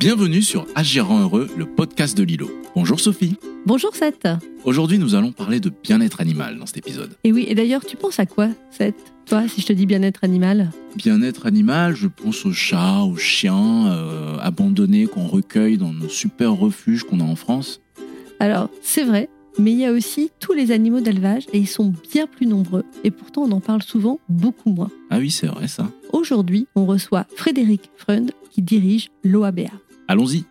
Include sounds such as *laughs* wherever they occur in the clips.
Bienvenue sur Agirant Heureux, le podcast de Lilo. Bonjour Sophie. Bonjour Seth. Aujourd'hui, nous allons parler de bien-être animal dans cet épisode. Et oui, et d'ailleurs, tu penses à quoi, Seth Toi, si je te dis bien-être animal? Bien-être animal, je pense aux chats, aux chiens euh, abandonnés qu'on recueille dans nos super refuges qu'on a en France. Alors, c'est vrai, mais il y a aussi tous les animaux d'élevage et ils sont bien plus nombreux. Et pourtant, on en parle souvent beaucoup moins. Ah oui, c'est vrai ça. Aujourd'hui, on reçoit Frédéric Freund qui dirige l'OABA. Allons-y.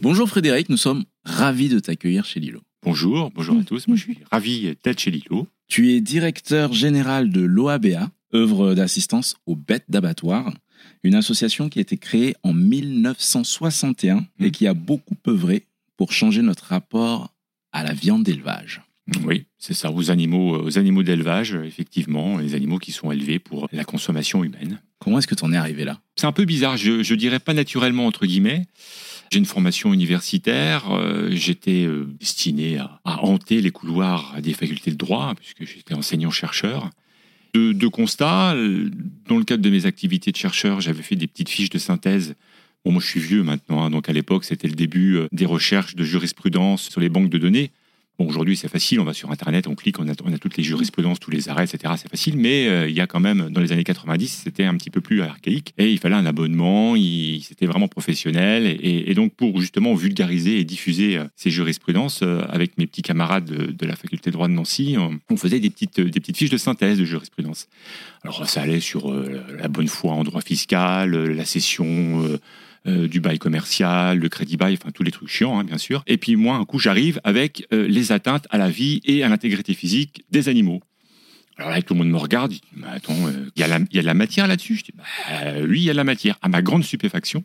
Bonjour Frédéric, nous sommes ravis de t'accueillir chez Lilo. Bonjour, bonjour à tous. Moi, je suis ravi d'être chez Lilo. Tu es directeur général de l'OABA, œuvre d'assistance aux bêtes d'abattoir, une association qui a été créée en 1961 et Mm. qui a beaucoup œuvré pour changer notre rapport à la viande d'élevage. Oui, c'est ça, aux animaux, aux animaux d'élevage, effectivement, les animaux qui sont élevés pour la consommation humaine. Comment est-ce que tu en es arrivé là? C'est un peu bizarre, je, je dirais pas naturellement, entre guillemets. J'ai une formation universitaire, euh, j'étais euh, destiné à, à hanter les couloirs des facultés de droit, puisque j'étais enseignant-chercheur. De, de constats, euh, dans le cadre de mes activités de chercheur, j'avais fait des petites fiches de synthèse. Bon, moi je suis vieux maintenant, hein, donc à l'époque c'était le début euh, des recherches de jurisprudence sur les banques de données. Bon, aujourd'hui, c'est facile, on va sur Internet, on clique, on a, toutes les jurisprudences, tous les arrêts, etc. C'est facile, mais euh, il y a quand même, dans les années 90, c'était un petit peu plus archaïque. Et il fallait un abonnement, c'était vraiment professionnel. Et, donc, pour justement vulgariser et diffuser euh, ces jurisprudences, euh, avec mes petits camarades de, la faculté de droit de Nancy, on, faisait des petites, des petites fiches de synthèse de jurisprudence. Alors, ça allait sur la bonne foi en droit fiscal, la cession... euh, euh, du bail commercial, le crédit bail, enfin tous les trucs chiants, hein, bien sûr. Et puis moi, un coup, j'arrive avec euh, les atteintes à la vie et à l'intégrité physique des animaux. Alors là, tout le monde me regarde, il dit, mais attends, euh, il y, y a de la matière là-dessus? Je dis, bah, oui, il y a de la matière. À ma grande stupéfaction,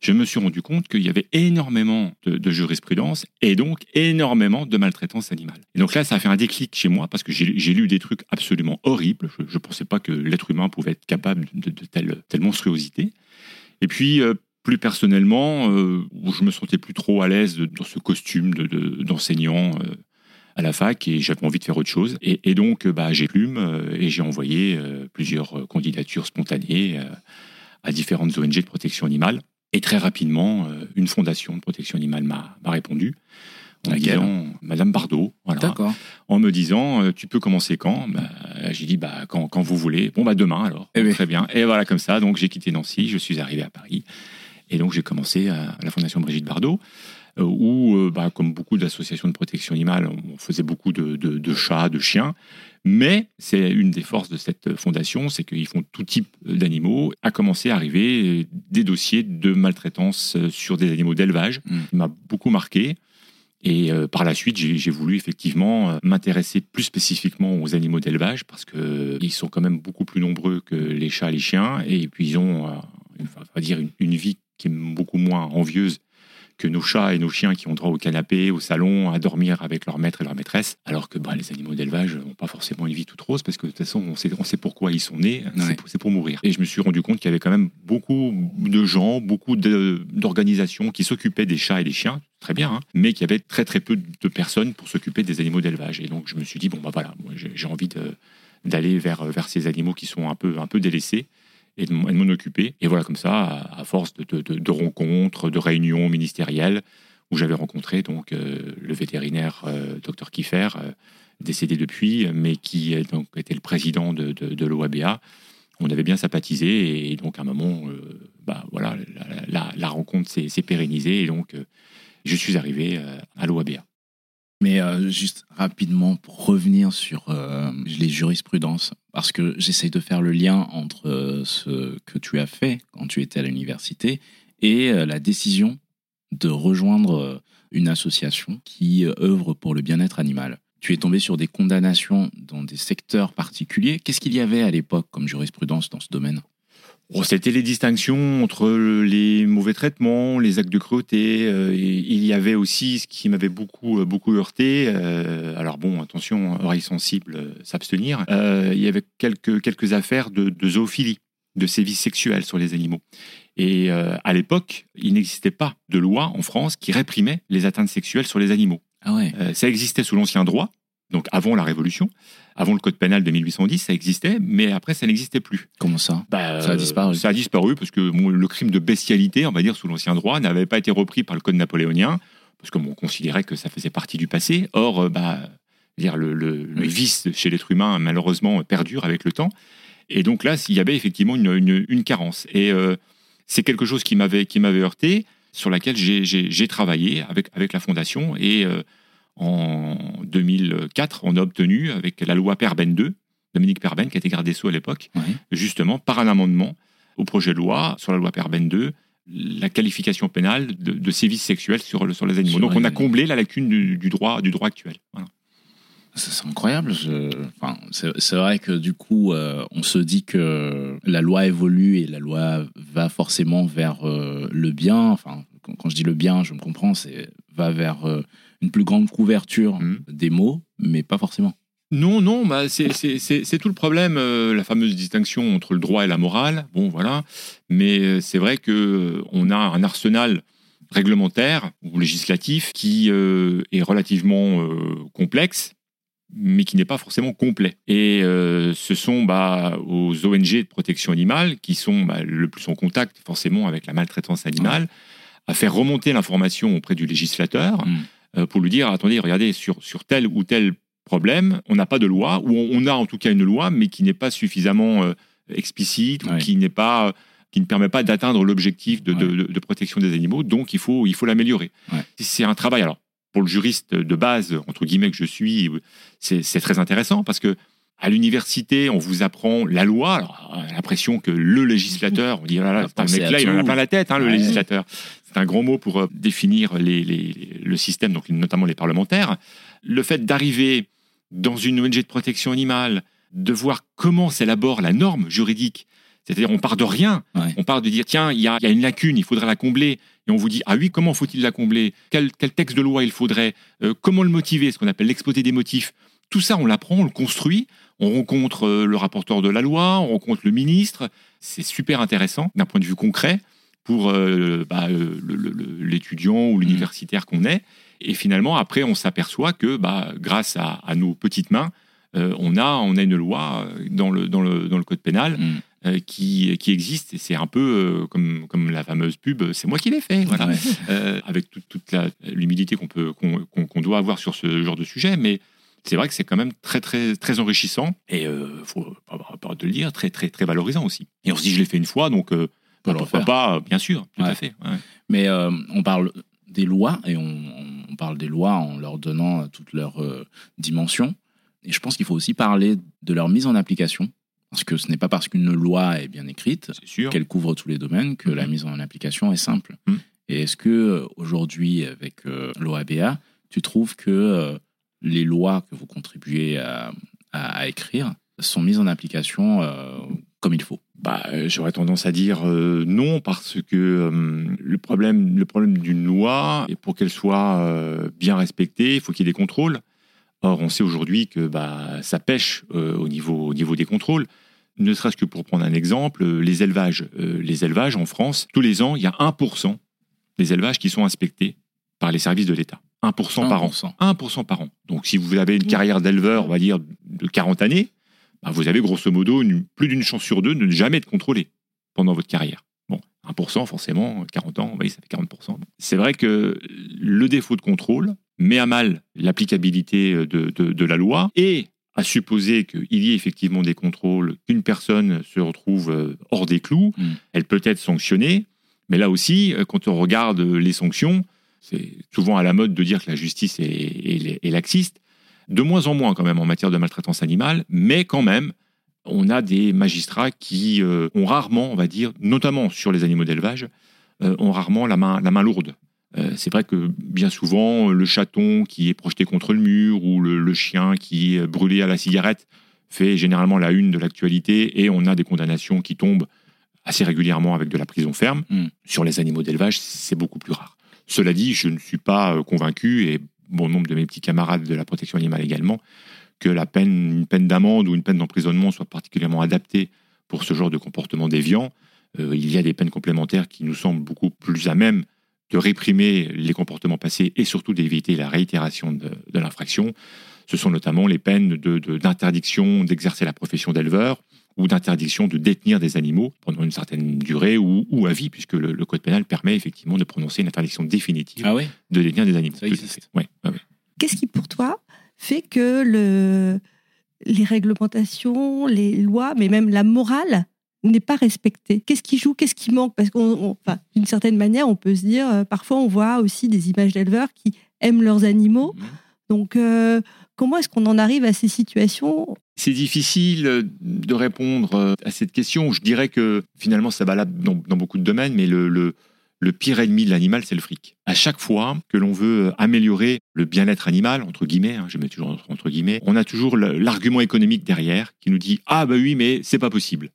je me suis rendu compte qu'il y avait énormément de, de jurisprudence et donc énormément de maltraitance animale. Et donc là, ça a fait un déclic chez moi parce que j'ai j'ai lu des trucs absolument horribles. Je ne pensais pas que l'être humain pouvait être capable de, de telle, telle monstruosité. Et puis, euh, plus personnellement, euh, où je me sentais plus trop à l'aise dans ce costume de- de- d'enseignant euh, à la fac et j'avais envie de faire autre chose. Et, et donc, euh, bah, j'ai plume euh, et j'ai envoyé plusieurs candidatures spontanées à différentes ONG de protection animale. Et très rapidement, une fondation de protection animale m'a répondu. En Laquelle? disant, Madame Bardot, voilà, D'accord. en me disant, tu peux commencer quand? Bah, J'ai dit, bah, quand, quand vous voulez. Bon, bah, demain alors. Eh. Très bien. Et voilà, comme ça, donc j'ai quitté Nancy, je suis arrivé à Paris. Et donc, j'ai commencé à la Fondation Brigitte Bardot, euh, où, euh, bah, comme beaucoup d'associations de protection animale, on faisait beaucoup de, de- de chats, de chiens. Mais c'est une des forces de cette fondation, c'est qu'ils font tout type d'animaux. A commencé à arriver des dossiers de maltraitance euh, sur des animaux d'élevage. Mm. qui m'a beaucoup marqué. Et euh, par la suite, j'ai voulu effectivement m'intéresser plus spécifiquement aux animaux d'élevage parce que ils sont quand même beaucoup plus nombreux que les chats et les chiens. Et puis ils ont, euh, on va dire, une, une vie qui est beaucoup moins envieuse que nos chats et nos chiens qui ont droit au canapé, au salon, à dormir avec leur maître et leur maîtresse. Alors que bah, les animaux d'élevage n'ont pas forcément une vie toute rose parce que de toute façon, on sait, on sait pourquoi ils sont nés, Ouais. c'est pour- c'est pour mourir. Et je me suis rendu compte qu'il y avait quand même beaucoup de gens, beaucoup de- d'organisations qui s'occupaient des chats et des chiens, très bien, hein, mais qu'il y avait très très peu de personnes pour s'occuper des animaux d'élevage. Et donc je me suis dit, bon bah voilà, moi j'ai j'ai envie de- d'aller vers, vers ces animaux qui sont un peu, un peu délaissés et de m'en occuper. Et voilà, comme ça, à, force de, rencontres, de réunions ministérielles, où j'avais rencontré donc euh, le vétérinaire euh, Dr Kiffer, euh, décédé depuis, mais qui euh, donc, était le président de, l'OABA. On avait bien sympathisé et donc à un moment, euh, bah, voilà, la, rencontre s'est pérennisée et donc je suis arrivé à l'OABA. Mais euh, juste rapidement pour revenir sur euh, les jurisprudences, parce que j'essaye de faire le lien entre euh, ce que tu as fait quand tu étais à l'université et la décision de rejoindre une association qui œuvre pour le bien-être animal. Tu es tombé sur des condamnations dans des secteurs particuliers. Qu'est-ce qu'il y avait à l'époque comme jurisprudence dans ce domaine? C'était les distinctions entre les mauvais traitements, les actes de cruauté. euh, et il y avait aussi ce qui m'avait beaucoup, euh, beaucoup heurté. euh, alors bon, attention, oreilles sensibles, euh, s'abstenir. euh, il y avait quelques, quelques affaires de, de zoophilie, de sévices sexuels sur les animaux. Et euh, à l'époque, il n'existait pas de loi en France qui réprimait les atteintes sexuelles sur les animaux. Ah ouais. Euh, ça existait sous l'ancien droit, donc avant la Révolution. Avant le code pénal de 1810, ça existait, mais après, ça n'existait plus. Comment ça Bah, Ça a disparu. Ça a disparu parce que bon, le crime de bestialité, on va dire, sous l'ancien droit, n'avait pas été repris par le code napoléonien, parce qu'on considérait que ça faisait partie du passé. Or, euh, bah, dire le, le- le Oui. vice chez l'être humain, malheureusement, perdure avec le temps. Et donc là, il y avait effectivement une, une- une carence. Et euh, c'est quelque chose qui m'avait heurté, sur laquelle j'ai- travaillé avec, avec la Fondation. Et euh, en 2004, on a obtenu, avec la loi Perben 2, Dominique Perben, qui était garde des Sceaux à l'époque, Oui. justement, par un amendement au projet de loi sur la loi Perben 2, la qualification pénale de, de sévices sexuels sur, le- sur les animaux. Sur Donc on a comblé la lacune du, du droit, du droit actuel. Voilà. C'est incroyable. Je- Enfin, c'est c'est vrai que du coup, euh, on se dit que la loi évolue et la loi va forcément vers euh, le bien. Enfin, quand, quand je dis le bien, je me comprends, c'est va vers euh, une plus grande couverture Mhm. des mots, mais pas forcément. Non, non, bah c'est- tout le problème, euh, la fameuse distinction entre le droit et la morale. Bon, voilà. Mais euh, c'est vrai que euh, on a un arsenal réglementaire ou législatif qui euh, est relativement euh, complexe, mais qui n'est pas forcément complet. Et ce sont bah, aux ONG de protection animale qui sont bah, le plus en contact forcément avec la maltraitance animale, à faire remonter l'information auprès du législateur Mm. Euh, pour lui dire attendez, regardez, sur, sur tel ou tel problème, on n'a pas de loi, ou on, a en tout cas une loi, mais qui n'est pas suffisamment euh, explicite, ou qui n'est pas qui ne permet pas d'atteindre l'objectif de, de- Ouais. de- de protection des animaux, donc il faut, il faut l'améliorer. Ouais. C'est un travail, alors, pour le juriste de base, entre guillemets, que je suis, c'est très intéressant, parce que à l'université, on vous apprend la loi, alors, on a l'impression que le législateur, on dit, oh là là, On va c'est un penser mec à là, il en a plein la tête, hein, le Ouais. législateur. C'est un grand mot pour euh, définir les, les- les- le système, donc notamment les parlementaires. Le fait d'arriver dans une ONG de protection animale, de voir comment s'élabore la norme juridique, c'est-à-dire on part de rien, Ouais. on part de dire tiens, il y a, il y a une lacune, il faudrait la combler, et on vous dit ah oui, comment faut-il la combler? Quel, quel texte de loi il faudrait? Euh, Comment le motiver? Ce qu'on appelle l'exposé des motifs. Tout ça, on l'apprend, on le construit, on rencontre euh, le rapporteur de la loi, on rencontre le ministre. C'est super intéressant d'un point de vue concret pour euh, bah, euh, l'étudiant ou l'universitaire qu'on est. Et finalement, après, on s'aperçoit que bah, grâce à, à nos petites mains, euh, on, a, on a une loi dans le, dans le, dans le code pénal Mm. euh, qui, qui existe. Et c'est un peu comme, comme la fameuse pub, c'est moi qui l'ai fait. Voilà. Ouais. Euh, avec toute, l'humilité qu'on peut qu'on qu'on- qu'on doit avoir sur ce genre de sujet, mais c'est vrai que c'est quand même très très très enrichissant et euh, faut pas avoir peur de le dire, très très très valorisant aussi. Et on se dit je l'ai fait une fois, donc euh, Peut le pourquoi pas, bien sûr, tout Ouais. à fait. ouais. Mais euh, on parle des lois et on, on parle des lois en leur donnant toutes leurs euh, dimensions. Et je pense qu'il faut aussi parler de leur mise en application. Parce que ce n'est pas parce qu'une loi est bien écrite qu'elle couvre tous les domaines que la Mhm. mise en application est simple. Mhm. Et est-ce que euh, aujourd'hui, avec euh, l'OABA, tu trouves que euh, les lois que vous contribuez à, écrire sont mises en application euh, comme il faut Bah, euh, j'aurais tendance à dire euh, non parce que le problème, le problème d'une loi, et pour qu'elle soit bien respectée, il faut qu'il y ait des contrôles. Or, on sait aujourd'hui que bah, ça pêche au, niveau, au niveau des contrôles. Ne serait-ce que pour prendre un exemple, les élevages. Les élevages en France, tous les ans, il y a 1% des élevages qui sont inspectés par les services de l'État. 1%, par an. 1%. 1% par an. Donc, si vous avez une carrière d'éleveur, on va dire, de 40 années, bah, vous avez grosso modo une- plus d'une chance sur deux de ne jamais être contrôlé pendant votre carrière. Bon, 1%, forcément, 40 ans, ça fait 40%. C'est vrai que le défaut de contrôle met à mal l'applicabilité de, de- de la loi et à supposer qu'il y ait effectivement des contrôles, qu'une personne se retrouve euh, hors des clous, Mm. elle peut être sanctionnée. Mais là aussi, euh, quand on regarde les sanctions, c'est souvent à la mode de dire que la justice est, est- est laxiste. De moins en moins quand même en matière de maltraitance animale, mais quand même, on a des magistrats qui euh, ont rarement, on va dire, notamment sur les animaux d'élevage, euh, ont rarement la main, la main lourde. Euh, c'est vrai que bien souvent, le chaton qui est projeté contre le mur ou le, le chien qui est brûlé à la cigarette fait généralement la une de l'actualité et on a des condamnations qui tombent assez régulièrement avec de la prison ferme. Mm. Sur les animaux d'élevage, c'est beaucoup plus rare. Cela dit, je ne suis pas euh, convaincu, et bon nombre de mes petits camarades de la protection animale également, que la peine, une peine d'amende ou une peine d'emprisonnement soit particulièrement adaptée pour ce genre de comportement déviant. Euh, il y a des peines complémentaires qui nous semblent beaucoup plus à même de réprimer les comportements passés et surtout d'éviter la réitération de, de l'infraction. Ce sont notamment les peines d'interdiction d'exercer la profession d'éleveur ou d'interdiction de détenir des animaux pendant une certaine durée ou, à vie, puisque le, code pénal permet effectivement de prononcer une interdiction définitive ah de détenir des animaux. Ça existe. Qu'est-ce qui, pour toi, fait que le, les réglementations, les lois, mais même la morale n'est pas respectée? Qu'est-ce qui joue? Qu'est-ce qui manque? Parce qu'on, d'une certaine manière, on peut se dire, euh, parfois on voit aussi des images d'éleveurs qui aiment leurs animaux. Mmh. Donc, euh, comment est-ce qu'on en arrive à ces situations C'est difficile euh, de répondre à cette question. Je dirais que finalement, ça va là dans, beaucoup de domaines, mais le, pire ennemi de l'animal, c'est le fric. À chaque fois que l'on veut améliorer le bien-être animal, entre guillemets, hein, je mets toujours entre guillemets, on a toujours l'argument économique derrière qui nous dit ah bah oui mais c'est pas possible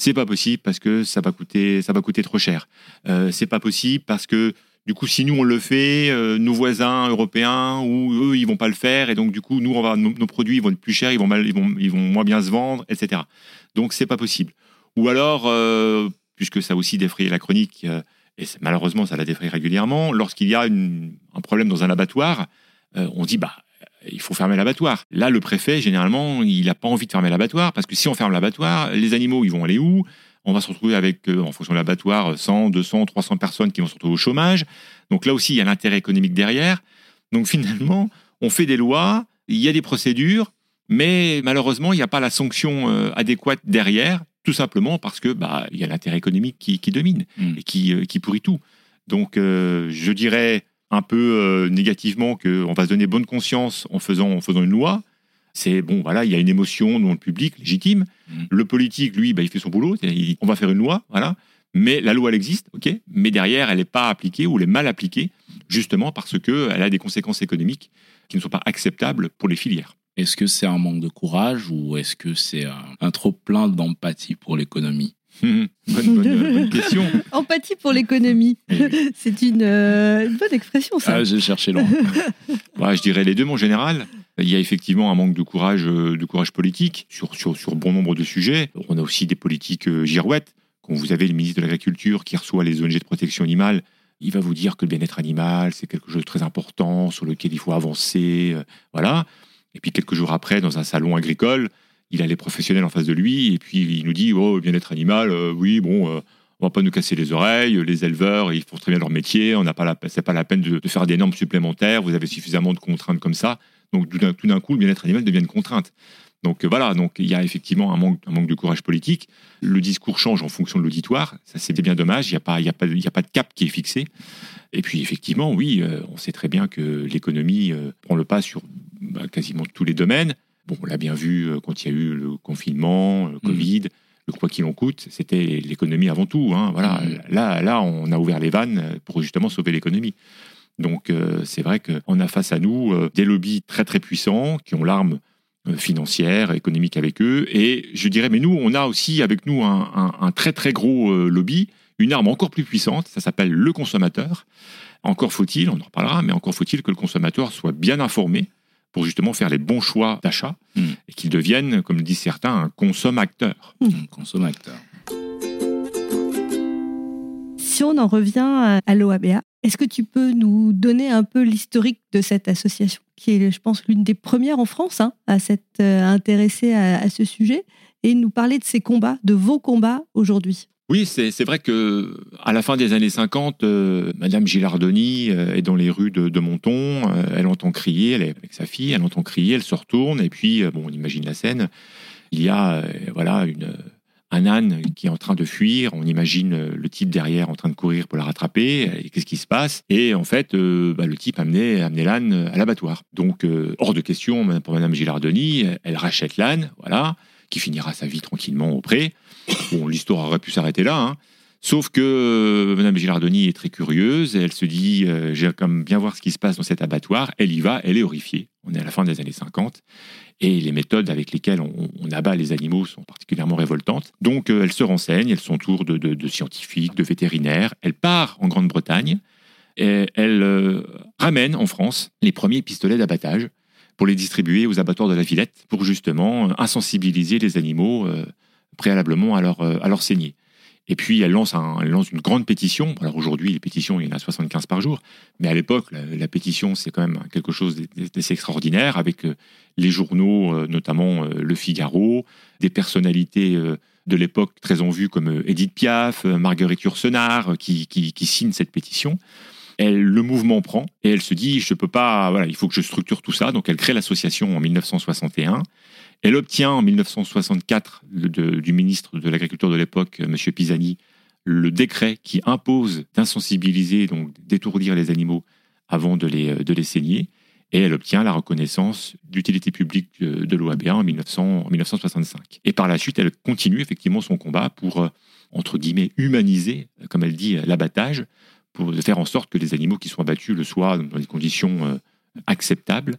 c'est pas possible parce que ça va coûter, ça va coûter trop cher. Euh, c'est pas possible parce que du coup, si nous on le fait, euh, nos voisins européens ou eux ils vont pas le faire et donc du coup nous on va nos, produits vont être plus chers, ils vont mal, ils vont, ils moins bien se vendre, etc. Donc c'est pas possible. Ou alors, euh, puisque ça a aussi défrayé la chronique et malheureusement ça la défraye régulièrement, lorsqu'il y a un problème dans un abattoir, on dit bah il faut fermer l'abattoir. Là, le préfet, généralement, il n'a pas envie de fermer l'abattoir parce que si on ferme l'abattoir, les animaux, ils vont aller où? On va se retrouver avec, euh, en fonction de l'abattoir, 100, 200, 300 personnes qui vont se retrouver au chômage. Donc là aussi, il y a l'intérêt économique derrière. Donc finalement, on fait des lois, il y a des procédures, mais malheureusement, il n'y a pas la sanction euh, adéquate derrière, tout simplement parce que bah il y a l'intérêt économique qui, domine mmh. et qui, euh, qui pourrit tout. Donc je dirais un peu euh, négativement qu'on va se donner bonne conscience en faisant, en faisant une loi. C'est bon, voilà, il y a une émotion dans le public légitime. Mmh. Le politique, lui, bah, il fait son boulot. Il on va faire une loi, voilà. Mais la loi, elle existe, ok. Mais derrière, elle n'est pas appliquée ou elle est mal appliquée, justement parce qu'elle a des conséquences économiques qui ne sont pas acceptables pour les filières. Est-ce que c'est un manque de courage ou est-ce que c'est un trop plein d'empathie pour l'économie? *laughs* Bonne, bonne, question. *laughs* Empathie pour l'économie. *laughs* C'est euh, une, bonne expression, ça. Ah, j'ai cherché loin. je dirais les deux, mon général. Il y a effectivement un manque de courage, euh, de courage politique sur, sur, sur bon nombre de sujets. On a aussi des politiques euh, girouettes. Quand vous avez le ministre de l'Agriculture qui reçoit les ONG de protection animale, il va vous dire que le bien-être animal, c'est quelque chose de très important, sur lequel il faut avancer. voilà. Et puis quelques jours après, dans un salon agricole, il a les professionnels en face de lui et puis il nous dit oh bien-être animal euh, oui bon euh, on va pas nous casser les oreilles les éleveurs ils font très bien leur métier on n'a pas la pas la peine de, faire des normes supplémentaires vous avez suffisamment de contraintes comme ça donc tout d'un coup le bien-être animal devient une contrainte donc euh, voilà, donc il y a effectivement un manque, un manque de courage politique. Le discours change en fonction de l'auditoire. Ça, c'est bien dommage. Il n'y a, pas, il y a, pas, il y a pas de cap qui est fixé. Et puis, effectivement, oui, on sait très bien que l'économie prend le pas sur bah, quasiment tous les domaines. Bon, on l'a bien vu euh, quand il y a eu le confinement, le mm. Covid, le quoi qu'il en coûte, c'était l'économie avant tout. Hein, voilà. Mm. Là, là, on a ouvert les vannes pour justement sauver l'économie. Donc euh, c'est vrai qu'on a face à nous euh, des lobbies très très puissants qui ont l'arme financière, économique avec eux. Et je dirais, mais nous, on a aussi avec nous un, un très très gros lobby, une arme encore plus puissante, ça s'appelle le consommateur. Encore faut-il, on en reparlera, mais encore faut-il que le consommateur soit bien informé pour justement faire les bons choix d'achat hmm. et qu'ils deviennent, comme le disent certains, un consommateur. Mmh. Consommateur. Si on en revient à l'OABA, est-ce que tu peux nous donner un peu l'historique de cette association, qui est, je pense, l'une des premières en France hein, à s'être euh, intéressée à, ce sujet, et nous parler de ces combats, de vos combats aujourd'hui? Oui, c'est vrai que à la fin des années 50, euh, Madame Gilardoni euh, est dans les rues de, Monton. Euh, elle entend crier, elle est avec sa fille, elle entend crier, elle se retourne et puis bon, on imagine la scène. Il y a voilà une un âne qui est en train de fuir. On imagine le type derrière en train de courir pour la rattraper. Qu'est-ce qui se passe? Et en fait, bah, le type a amené, amené l'âne à l'abattoir. Donc, hors de question pour Madame Gilardoni, elle rachète l'âne, voilà, qui finira sa vie tranquillement au pré. Bon, l'histoire aurait pu s'arrêter là. Hein. Sauf que euh, Madame Gilardoni est très curieuse. elle se dit, euh, j'ai comme bien voir ce qui se passe dans cet abattoir. Elle y va, elle est horrifiée. On est à la fin des années 50. Et les méthodes avec lesquelles on, abat les animaux sont particulièrement révoltantes. Donc euh, elle se renseigne, elle s'entoure de, scientifiques, de vétérinaires. Elle part en Grande-Bretagne. Et elle ramène en France les premiers pistolets d'abattage pour les distribuer aux abattoirs de la Villette, pour justement insensibiliser les animaux préalablement à leur, euh, à leur saignée. Et puis elle lance, une grande pétition. Alors aujourd'hui, les pétitions, il y en a 75 par jour. Mais à l'époque, la, pétition, c'est quand même quelque chose d'assez extraordinaire avec euh, les journaux, euh, notamment euh, Le Figaro, des personnalités de l'époque très en vue comme Edith Piaf, Marguerite Yourcenar, qui, signent cette pétition. Le mouvement prend et elle se dit je peux pas il faut que je structure tout ça donc elle crée l'association en 1961 elle obtient en 1964 du ministre de l'Agriculture de l'époque, M. Pisani, le décret qui impose d'insensibiliser, donc d'étourdir les animaux avant de les, de les saigner. Et elle obtient la reconnaissance d'utilité publique de l'OABA en, 1965. Et par la suite, elle continue effectivement son combat pour, euh, entre guillemets, humaniser, comme elle dit, l'abattage, pour faire en sorte que les animaux qui sont abattus le soient dans des conditions euh, acceptables,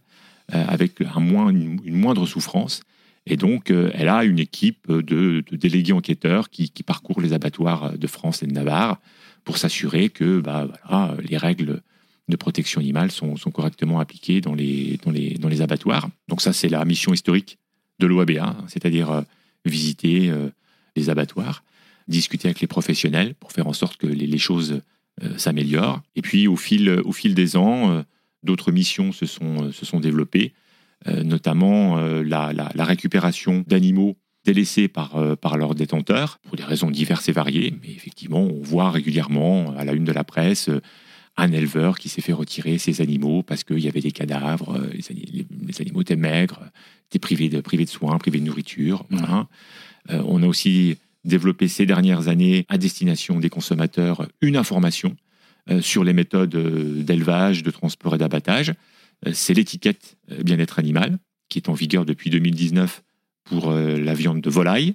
euh, avec un moins, une, moindre souffrance. Et donc, euh, elle a une équipe de, délégués enquêteurs qui, parcourent les abattoirs de France et de Navarre pour s'assurer que bah, les règles de protection animale sont, correctement appliquées dans les, abattoirs. Donc ça, c'est la mission historique de l'OABA, hein, c'est-à-dire euh, visiter les abattoirs, discuter avec les professionnels pour faire en sorte que les, choses s'améliorent. Et puis, au fil, des ans, d'autres missions se sont développées. Euh, notamment euh, la, récupération d'animaux délaissés par, euh, par leurs détenteurs, pour des raisons diverses et variées. Mais effectivement, on voit régulièrement à la une de la presse un éleveur qui s'est fait retirer ses animaux parce qu'il y avait des cadavres, les, animaux étaient maigres, étaient privés de, privés de soins, privés de nourriture. on a aussi développé ces dernières années à destination des consommateurs une information sur les méthodes d'élevage, de transport et d'abattage. Euh, c'est l'étiquette euh, bien-être animal, qui est en vigueur depuis 2019 pour euh, la viande de volaille,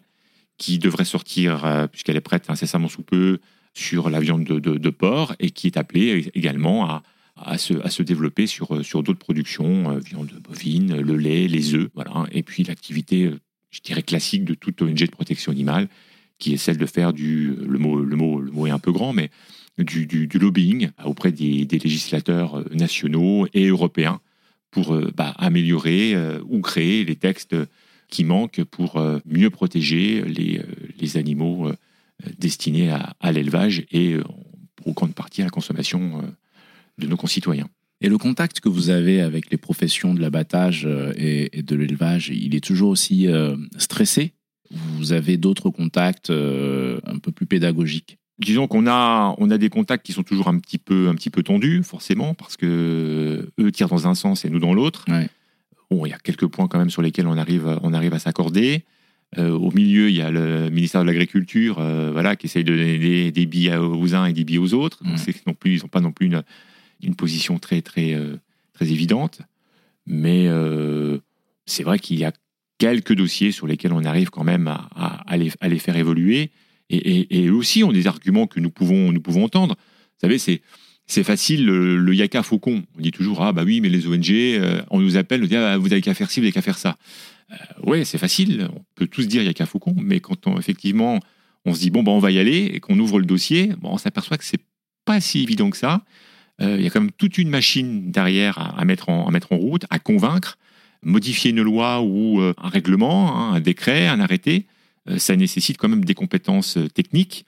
qui devrait sortir, puisqu'elle est prête incessamment sous peu, sur la viande de, porc, et qui est appelée également à, se, développer sur, d'autres productions, viande bovine, le lait, les œufs, voilà. et puis l'activité, je dirais, classique de toute ONG de protection animale, qui est celle de faire du, le mot, le mot, le mot est un peu grand, mais du, lobbying auprès des, législateurs nationaux et européens pour euh, bah, améliorer euh, ou créer les textes qui manquent pour mieux protéger les, animaux destinés à, l'élevage et pour grande partie à la consommation de nos concitoyens. Et le contact que vous avez avec les professions de l'abattage et, de l'élevage, il est toujours aussi stressé? Vous avez d'autres contacts un peu plus pédagogiques? Disons qu'on a, on a des contacts qui sont toujours un petit peu, un petit peu tendus, forcément, parce que eux tirent dans un sens et nous dans l'autre. Bon, il y a quelques points quand même sur lesquels on arrive, on arrive à s'accorder. Euh, au milieu, il y a le ministère de l'Agriculture, euh, voilà, qui essaye de donner des, billes aux uns et des billes aux autres. Donc, non plus, ils n'ont pas non plus une, une position très, très, euh, très évidente. Mais c'est vrai qu'il y a quelques dossiers sur lesquels on arrive quand même à, à, les, à les, faire évoluer et, eux aussi ont des arguments que nous pouvons, nous pouvons entendre. Vous savez, c'est, c'est facile, le, yaka faucon. On dit toujours, ah bah oui, mais les ONG, euh, on nous appelle, on dit, ah, vous avez qu'à faire ci, vous avez qu'à faire ça. Euh, ouais, c'est facile, on peut tous dire yaka faucon, mais quand effectivement, on se dit, bon, bah, on va y aller, et qu'on ouvre le dossier, bon, on s'aperçoit que c'est pas si évident que ça. Euh, il y a quand même toute une machine derrière à, mettre, en, mettre en route, à convaincre, modifier une loi ou un règlement, hein, un décret, un arrêté. Euh, ça nécessite quand même des compétences euh, techniques,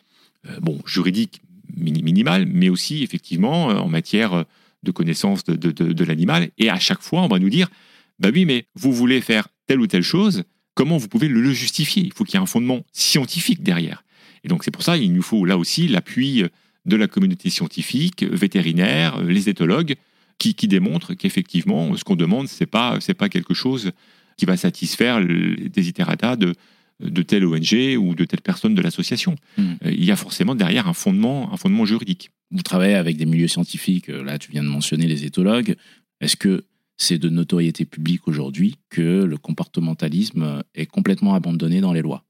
euh, bon, juridiques minimales, mais aussi effectivement en matière de connaissance de, l'animal. Et à chaque fois, on va nous dire, bah oui, mais vous voulez faire telle ou telle chose, comment vous pouvez le justifier? Il faut qu'il y ait un fondement scientifique derrière. Et donc c'est pour ça qu'il nous faut là aussi l'appui de la communauté scientifique, vétérinaire, les éthologues, qui, qui démontrent qu'effectivement, ce qu'on demande, c'est pas c'est pas quelque chose qui va satisfaire les desiderata de de telle ONG ou de telle personne de l'association. Hmm. Euh, il y a forcément derrière un fondement, un fondement juridique. Vous travaillez avec des milieux scientifiques, euh, là tu viens de mentionner les éthologues. Est-ce que c'est de notoriété publique aujourd'hui que le comportementalisme est complètement abandonné dans les lois?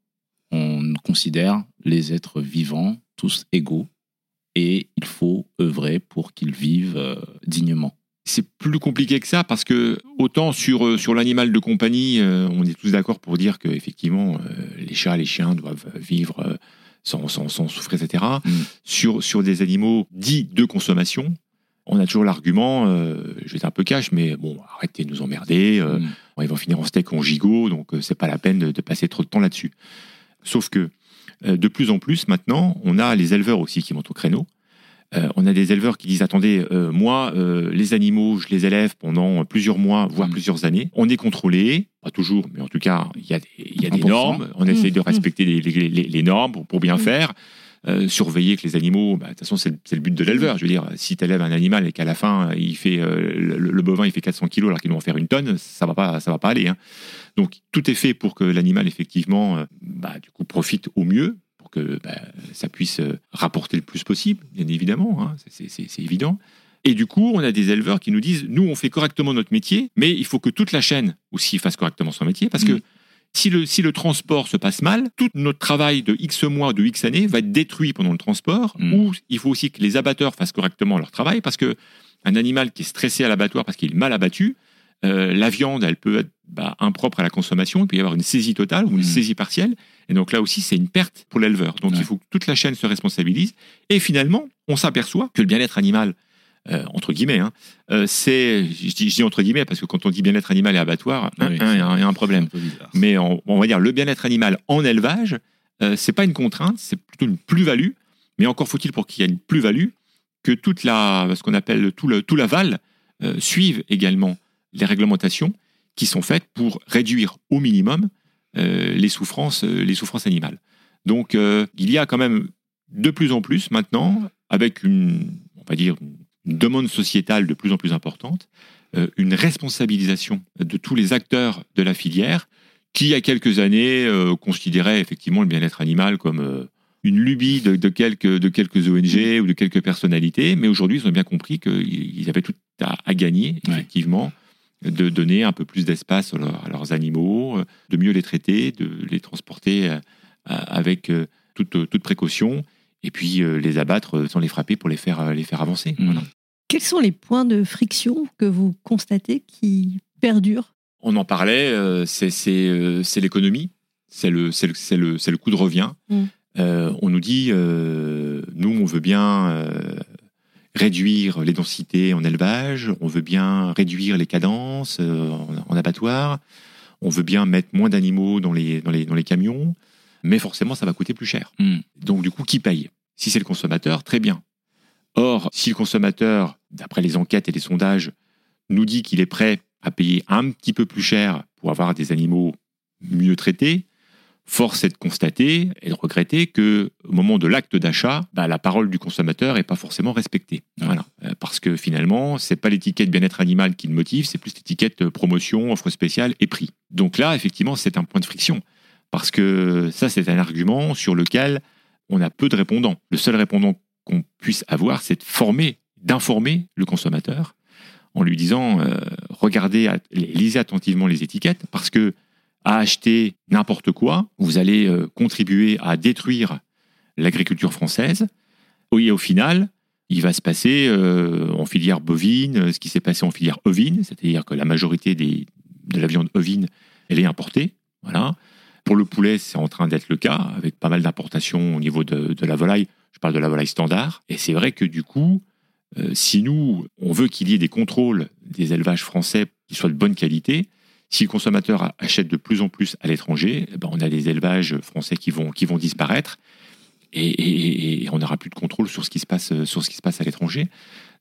On considère les êtres vivants tous égaux et il faut œuvrer pour qu'ils vivent euh, dignement c'est plus compliqué que ça parce que autant sur, euh, sur l'animal de compagnie, euh, on est tous d'accord pour dire que effectivement euh, les chats et les chiens doivent vivre sans, sans, sans souffrir, etc. Mm. Sur, sur des animaux dits de consommation, on a toujours l'argument, je vais être un peu cash, mais bon, arrêtez de nous emmerder, mm. ils vont finir en steak ou en gigot, donc c'est pas la peine de, passer trop de temps là-dessus. Sauf que Euh, de plus en plus, maintenant, on a les éleveurs aussi qui montent au créneau. Euh, on a des éleveurs qui disent attendez, euh, moi, euh, les animaux, je les élève pendant plusieurs mois, voire Mm. plusieurs années. On est contrôlé, pas toujours, mais en tout cas, il y a des, il y a des 1%. normes. On essaie de Mm. respecter les, les- les- les normes pour, pour bien Mm. faire. Euh, surveiller que les animaux, bah, de toute façon, c'est le- c'est le but de l'éleveur. Je veux dire, si tu élèves un animal et qu'à la fin, il fait euh, le, le bovin, il fait 400 kilos alors qu'il doit en faire une tonne, ça va pas, ça va pas aller. hein. Donc, tout est fait pour que l'animal, effectivement, euh, bah, du coup, profite au mieux pour que bah, ça puisse euh, rapporter le plus possible, bien évidemment. hein. C'est- évident. Et du coup, on a des éleveurs qui nous disent, nous, on fait correctement notre métier, mais il faut que toute la chaîne aussi fasse correctement son métier, parce que si le, si le transport se passe mal, tout notre travail de X mois, de X années va être détruit pendant le transport, Mm. ou il faut aussi que les abatteurs fassent correctement leur travail, parce que un animal qui est stressé à l'abattoir parce qu'il est mal abattu, euh, la viande, elle peut être bah, impropre à la consommation, il peut y avoir une saisie totale ou une Mm. saisie partielle, et donc là aussi, c'est une perte pour l'éleveur. Donc Ouais. il faut que toute la chaîne se responsabilise, et finalement, on s'aperçoit que le bien-être animal, euh, entre guillemets, hein, euh, c'est, je dis, je dis entre guillemets, parce que quand on dit bien-être animal et abattoir, Oui, hein, hein, il y a un- problème. Un. Mais on, on va dire le bien-être animal en élevage, euh, c'est pas une contrainte, c'est plutôt une plus-value. Mais encore faut-il pour qu'il y ait une plus-value que toute la, ce qu'on appelle tout le tout l'aval euh, suive également les réglementations qui sont faites pour réduire au minimum les souffrances euh, les souffrances animales. Donc euh, il y a quand même de plus en plus maintenant avec une on va dire une demande sociétale de plus en plus importante, euh, une responsabilisation de tous les acteurs de la filière qui, il y a quelques années, euh, considéraient effectivement le bien-être animal comme euh, une lubie de, de quelques, de quelques ONG ou de quelques personnalités, mais aujourd'hui, ils ont bien compris qu'ils avaient tout à, à gagner, effectivement, de donner un peu plus d'espace à, leurs- à leurs animaux, euh, de mieux les traiter, de les transporter euh, avec euh, toute, toute précaution, et puis les abattre sans les frapper pour les faire, les faire avancer. Mm. Voilà. Quels sont les points de friction que vous constatez qui perdurent? On en parlait, c'est c'est, c'est l'économie, c'est le, c'est le, c'est le, c'est le coût de revient. Mm. Euh, on nous dit, euh, nous, on veut bien euh, réduire les densités en élevage, on veut bien réduire les cadences euh, en, abattoir, on veut bien mettre moins d'animaux dans les, dans, les, dans les camions, mais forcément, ça va coûter plus cher. Mm. Donc, du coup, qui paye? Si c'est le consommateur, très bien. Or, si le consommateur, d'après les enquêtes et les sondages, nous dit qu'il est prêt à payer un petit peu plus cher pour avoir des animaux mieux traités, force est de constater et de regretter que au moment de l'acte d'achat, bah, la parole du consommateur n'est pas forcément respectée. Euh, Parce que finalement, c'est pas l'étiquette bien-être animal qui le motive, c'est plus l'étiquette euh, promotion, offre spéciale et prix. Donc là, effectivement, c'est un point de friction. Parce que ça, c'est un argument sur lequel on a peu de répondants. Le seul répondant qu'on puisse avoir, c'est de former, d'informer le consommateur en lui disant euh, regardez, lisez attentivement les étiquettes parce que à acheter n'importe quoi, vous allez euh, contribuer à détruire l'agriculture française. Et au final, il va se passer euh, en filière bovine euh, ce qui s'est passé en filière ovine, c'est-à-dire que la majorité de la viande ovine, elle est importée. Voilà. Pour le poulet, c'est en train d'être le cas, avec pas mal d'importations au niveau de, la volaille. Je parle de la volaille standard. Et c'est vrai que du coup, si nous, on veut qu'il y ait des contrôles des élevages français qui soient de bonne qualité, si le consommateur achète de plus en plus à l'étranger, eh ben, on a des élevages français qui vont, disparaître et, on n'aura plus de contrôle sur ce qui se passe, à l'étranger.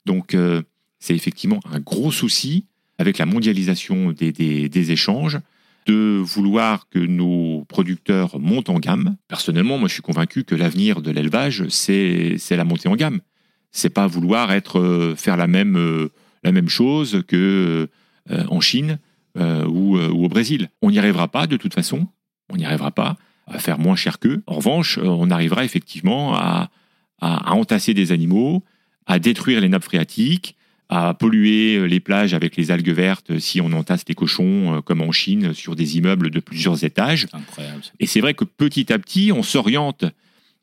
Donc, euh, c'est effectivement un gros souci avec la mondialisation des, échanges de vouloir que nos producteurs montent en gamme. Personnellement, moi, je suis convaincu que l'avenir de l'élevage, c'est la montée en gamme. C'est pas vouloir euh, faire la même euh, la même chose que euh, en Chine euh, ou, euh, ou au Brésil. On n'y arrivera pas de toute façon. On n'y arrivera pas à faire moins cher qu'eux. En revanche, euh, on arrivera effectivement à, à, à entasser des animaux, à détruire les nappes phréatiques, à polluer les plages avec les algues vertes si on entasse des cochons comme en Chine sur des immeubles de plusieurs étages. Incroyable. Et c'est vrai que petit à petit, on s'oriente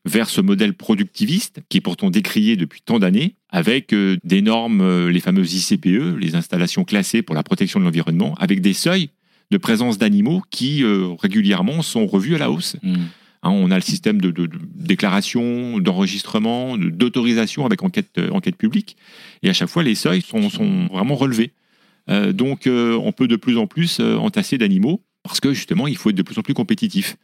vers ce modèle productiviste qui est pourtant décrié depuis tant d'années, avec euh, des normes, euh, les fameuses ICPE, les installations classées pour la protection de l'environnement, avec des seuils de présence d'animaux qui euh, régulièrement sont revus à la hausse. Mm. Hein, on a le système de, de- de déclaration, d'enregistrement, de- d'autorisation avec enquête, euh, enquête publique, et à chaque fois les seuils sont, sont vraiment relevés. Euh, donc on peut de plus en plus entasser d'animaux, parce que justement il faut être de plus en plus compétitif.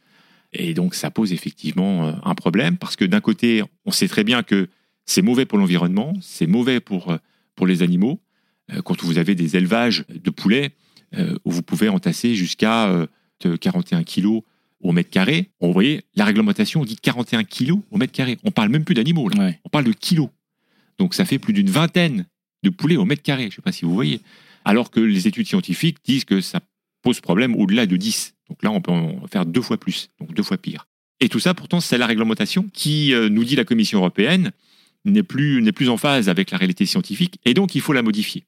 Et donc, ça pose effectivement euh, un problème parce que d'un côté, on sait très bien que c'est mauvais pour l'environnement, c'est mauvais pour, euh, pour les animaux. Euh, Quand vous avez des élevages de poulets où vous pouvez entasser jusqu'à euh, de 41 kilos au mètre carré, vous voyez, la réglementation dit 41 kilos au mètre carré. On parle même plus d'animaux, là. Ouais. on parle de kilos. Donc ça fait plus d'une vingtaine de poulets au mètre carré, je ne sais pas si vous voyez. Alors que les études scientifiques disent que ça pose problème au-delà de 10. Donc là, on peut en faire deux fois plus, donc deux fois pire. Et tout ça, pourtant, c'est la réglementation qui, euh, nous dit la Commission européenne, n'est plus, n'est plus en phase avec la réalité scientifique, et donc il faut la modifier.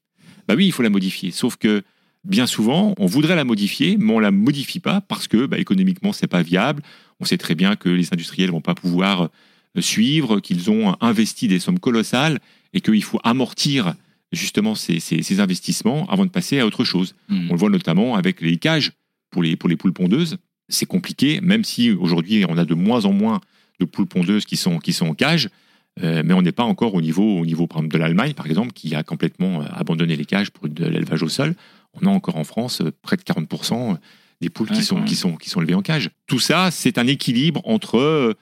Bah oui, il faut la modifier, sauf que bien souvent, on voudrait la modifier, mais on la modifie pas parce que bah, économiquement, c'est pas viable. On sait très bien que les industriels vont pas pouvoir euh, suivre, qu'ils ont investi des sommes colossales et qu'il faut amortir justement ces, ces- ces investissements avant de passer à autre chose. Mm. On le voit notamment avec les cages pour les, pour les poules pondeuses. C'est compliqué, même si aujourd'hui on a de moins en moins de poules pondeuses qui sont, qui sont en cage, euh, mais on n'est pas encore au niveau, au niveau par exemple, de l'Allemagne, par exemple, qui a complètement euh, abandonné les cages pour de l'élevage au sol. On a encore en France euh, près de 40% des poules Ouais, qui, sont, qui, sont, qui sont élevées en cage. Tout ça, c'est un équilibre entre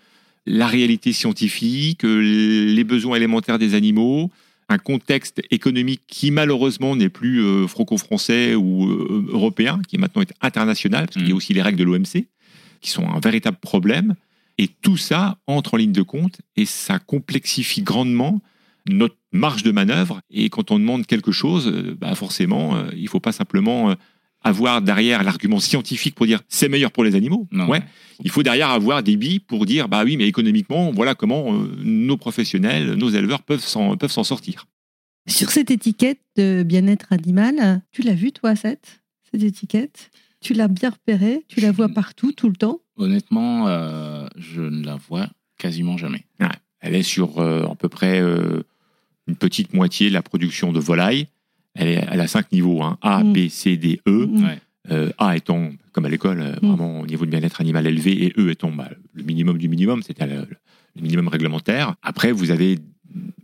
la réalité scientifique, les besoins élémentaires des animaux, un contexte économique qui malheureusement n'est plus euh, franco-français ou euh, européen, qui maintenant est international, parce qu'il y a Mm. aussi les règles de l'OMC, qui sont un véritable problème. Et tout ça entre en ligne de compte et ça complexifie grandement notre marge de manœuvre. Et quand on demande quelque chose, euh, bah forcément, il faut pas simplement avoir derrière l'argument scientifique pour dire c'est meilleur pour les animaux. Non, ouais. ouais. Il faut derrière avoir des billes pour dire bah oui, mais économiquement, voilà comment euh, nos professionnels, nos éleveurs peuvent s'en peuvent s'en sortir. Sur cette étiquette de bien-être animal, tu l'as vue, toi, cette, cette étiquette? Tu l'as bien repérée? Tu la vois partout, tout le temps? Honnêtement, euh, je ne la vois quasiment jamais. Elle est sur euh, à peu près euh, une petite moitié de la production de volailles. Elle, est, elle a cinq niveaux hein. A, Mm. B, C, D, E. Mm. Euh, A étant, comme à l'école, euh, Mm. vraiment au niveau de bien-être animal élevé, et E étant bah, le minimum du minimum, c'était le, le minimum réglementaire. Après, vous avez